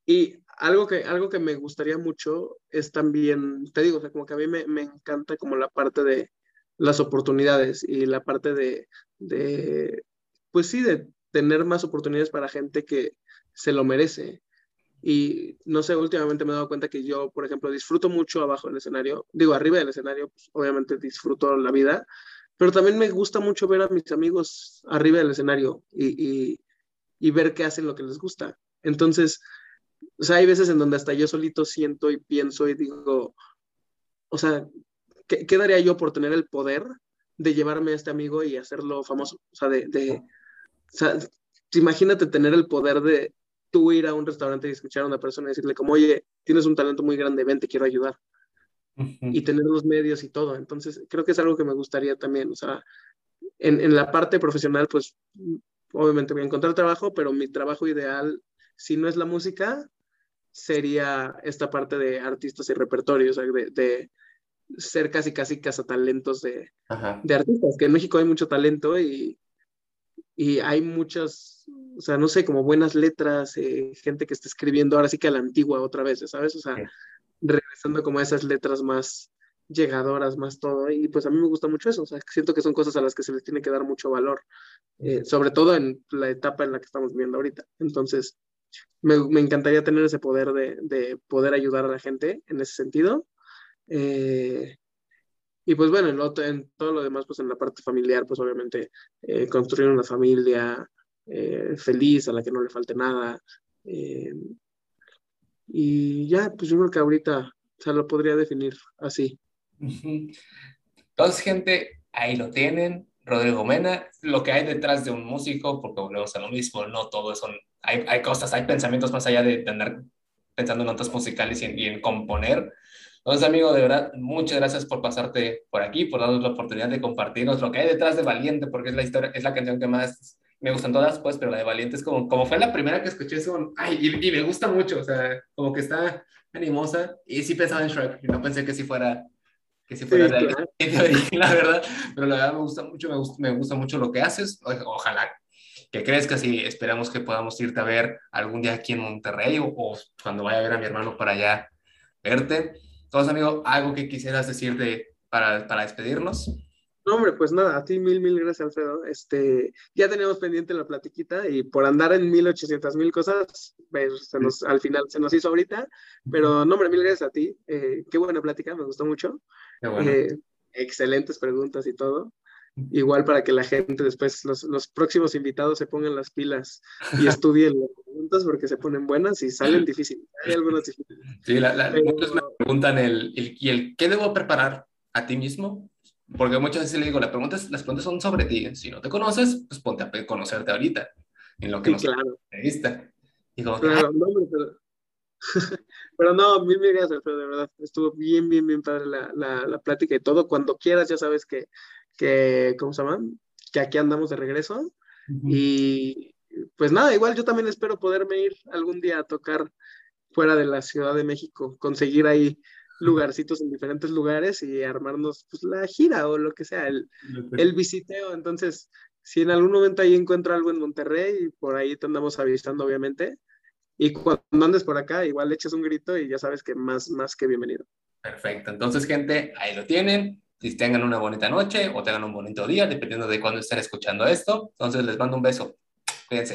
Y algo que, algo que me gustaría mucho es también, te digo, o sea, como que a mí me, me encanta como la parte de las oportunidades y la parte de, de, pues sí, de tener más oportunidades para gente que se lo merece. Y no sé, últimamente me he dado cuenta que yo, por ejemplo, disfruto mucho abajo del escenario. Digo, arriba del escenario, pues, obviamente disfruto la vida, pero también me gusta mucho ver a mis amigos arriba del escenario y, y, y ver qué hacen lo que les gusta. Entonces, o sea, hay veces en donde hasta yo solito siento y pienso y digo, o sea, ¿qué, qué daría yo por tener el poder de llevarme a este amigo y hacerlo famoso? O sea, de, de o sea, imagínate tener el poder de, tú ir a un restaurante y escuchar a una persona y decirle como, oye, tienes un talento muy grande, ven, te quiero ayudar. Y tener los medios y todo. Entonces, creo que es algo que me gustaría también. O sea, en, en la parte profesional, pues, obviamente voy a encontrar trabajo, pero mi trabajo ideal, si no es la música, sería esta parte de artistas y repertorios, o sea, de, de ser casi, casi cazatalentos de, de artistas, que en México hay mucho talento y, y hay muchas, o sea, no sé, como buenas letras, eh, gente que está escribiendo ahora sí que a la antigua otra vez, ¿sabes? O sea, regresando como a esas letras más llegadoras, más todo, y pues a mí me gusta mucho eso, o sea, siento que son cosas a las que se les tiene que dar mucho valor, eh, sobre todo en la etapa en la que estamos viviendo ahorita. Entonces, me, me encantaría tener ese poder de, de, poder ayudar a la gente en ese sentido. Eh, y pues bueno, en, en, todo lo demás, pues en la parte familiar, pues obviamente eh, construir una familia eh, feliz, a la que no le falte nada. Eh, y ya, pues yo creo que ahorita se lo podría definir así. Entonces, gente, ahí lo tienen. Rodrigo Mena, lo que hay detrás de un músico, porque volvemos a lo mismo, no todo son, hay, hay cosas, hay pensamientos más allá de andar pensando en notas musicales y en, y en componer, entonces, amigo, de verdad, muchas gracias por pasarte por aquí, por darnos la oportunidad de compartirnos lo que hay detrás de Valiente, porque es la historia, es la canción que más me gustan todas, pues, pero la de Valiente es como, como fue la primera que escuché, es como, ay, y, y, me gusta mucho, o sea, como que está animosa, y sí pensaba en Shrek, y no pensé que si fuera, que si fuera sí, la verdad, pero la verdad me gusta mucho, me gusta, me gusta mucho lo que haces, o, ojalá que crezcas así esperamos que podamos irte a ver algún día aquí en Monterrey o, o cuando vaya a ver a mi hermano para allá verte. Entonces, amigo, ¿algo que quisieras decir de, para, para despedirnos? No, hombre, pues nada, a ti mil, mil gracias, Alfredo. Este, ya teníamos pendiente la platiquita y por andar en mil ochocientas mil cosas, pues, se nos, al final se nos hizo ahorita, pero no, hombre, mil gracias a ti. Eh, qué buena plática, me gustó mucho. Bueno. Eh, excelentes preguntas y todo. Igual para que la gente después, los, los próximos invitados se pongan las pilas y estudien las preguntas porque se ponen buenas y salen difíciles. Hay algunas difíciles. Sí, la, la, Pero... muchos me preguntan el, el, ¿y el qué debo preparar a ti mismo? Porque muchas veces le digo, la pregunta es, las preguntas son sobre ti. Si no te conoces, pues ponte a conocerte ahorita, en lo que sí, nos claro. entrevista. Claro, ah, no, pero, Pero no, mil, mil gracias, Alfredo, de verdad. Estuvo bien, bien, bien padre la, la, la plática y todo. Cuando quieras, ya sabes que, que, ¿cómo se llama? Que aquí andamos de regreso. Y pues nada, igual yo también espero poderme ir algún día a tocar fuera de la Ciudad de México, conseguir ahí lugarcitos en diferentes lugares y armarnos pues, la gira o lo que sea, el, el visiteo. Entonces, si en algún momento ahí encuentro algo en Monterrey, por ahí te andamos avisando, obviamente. Y cuando andes por acá, igual eches un grito y ya sabes que más, más que bienvenido. Perfecto. Entonces, gente, ahí lo tienen. Si tengan una bonita noche o tengan un bonito día, dependiendo de cuándo estén escuchando esto. Entonces, les mando un beso. Cuídense.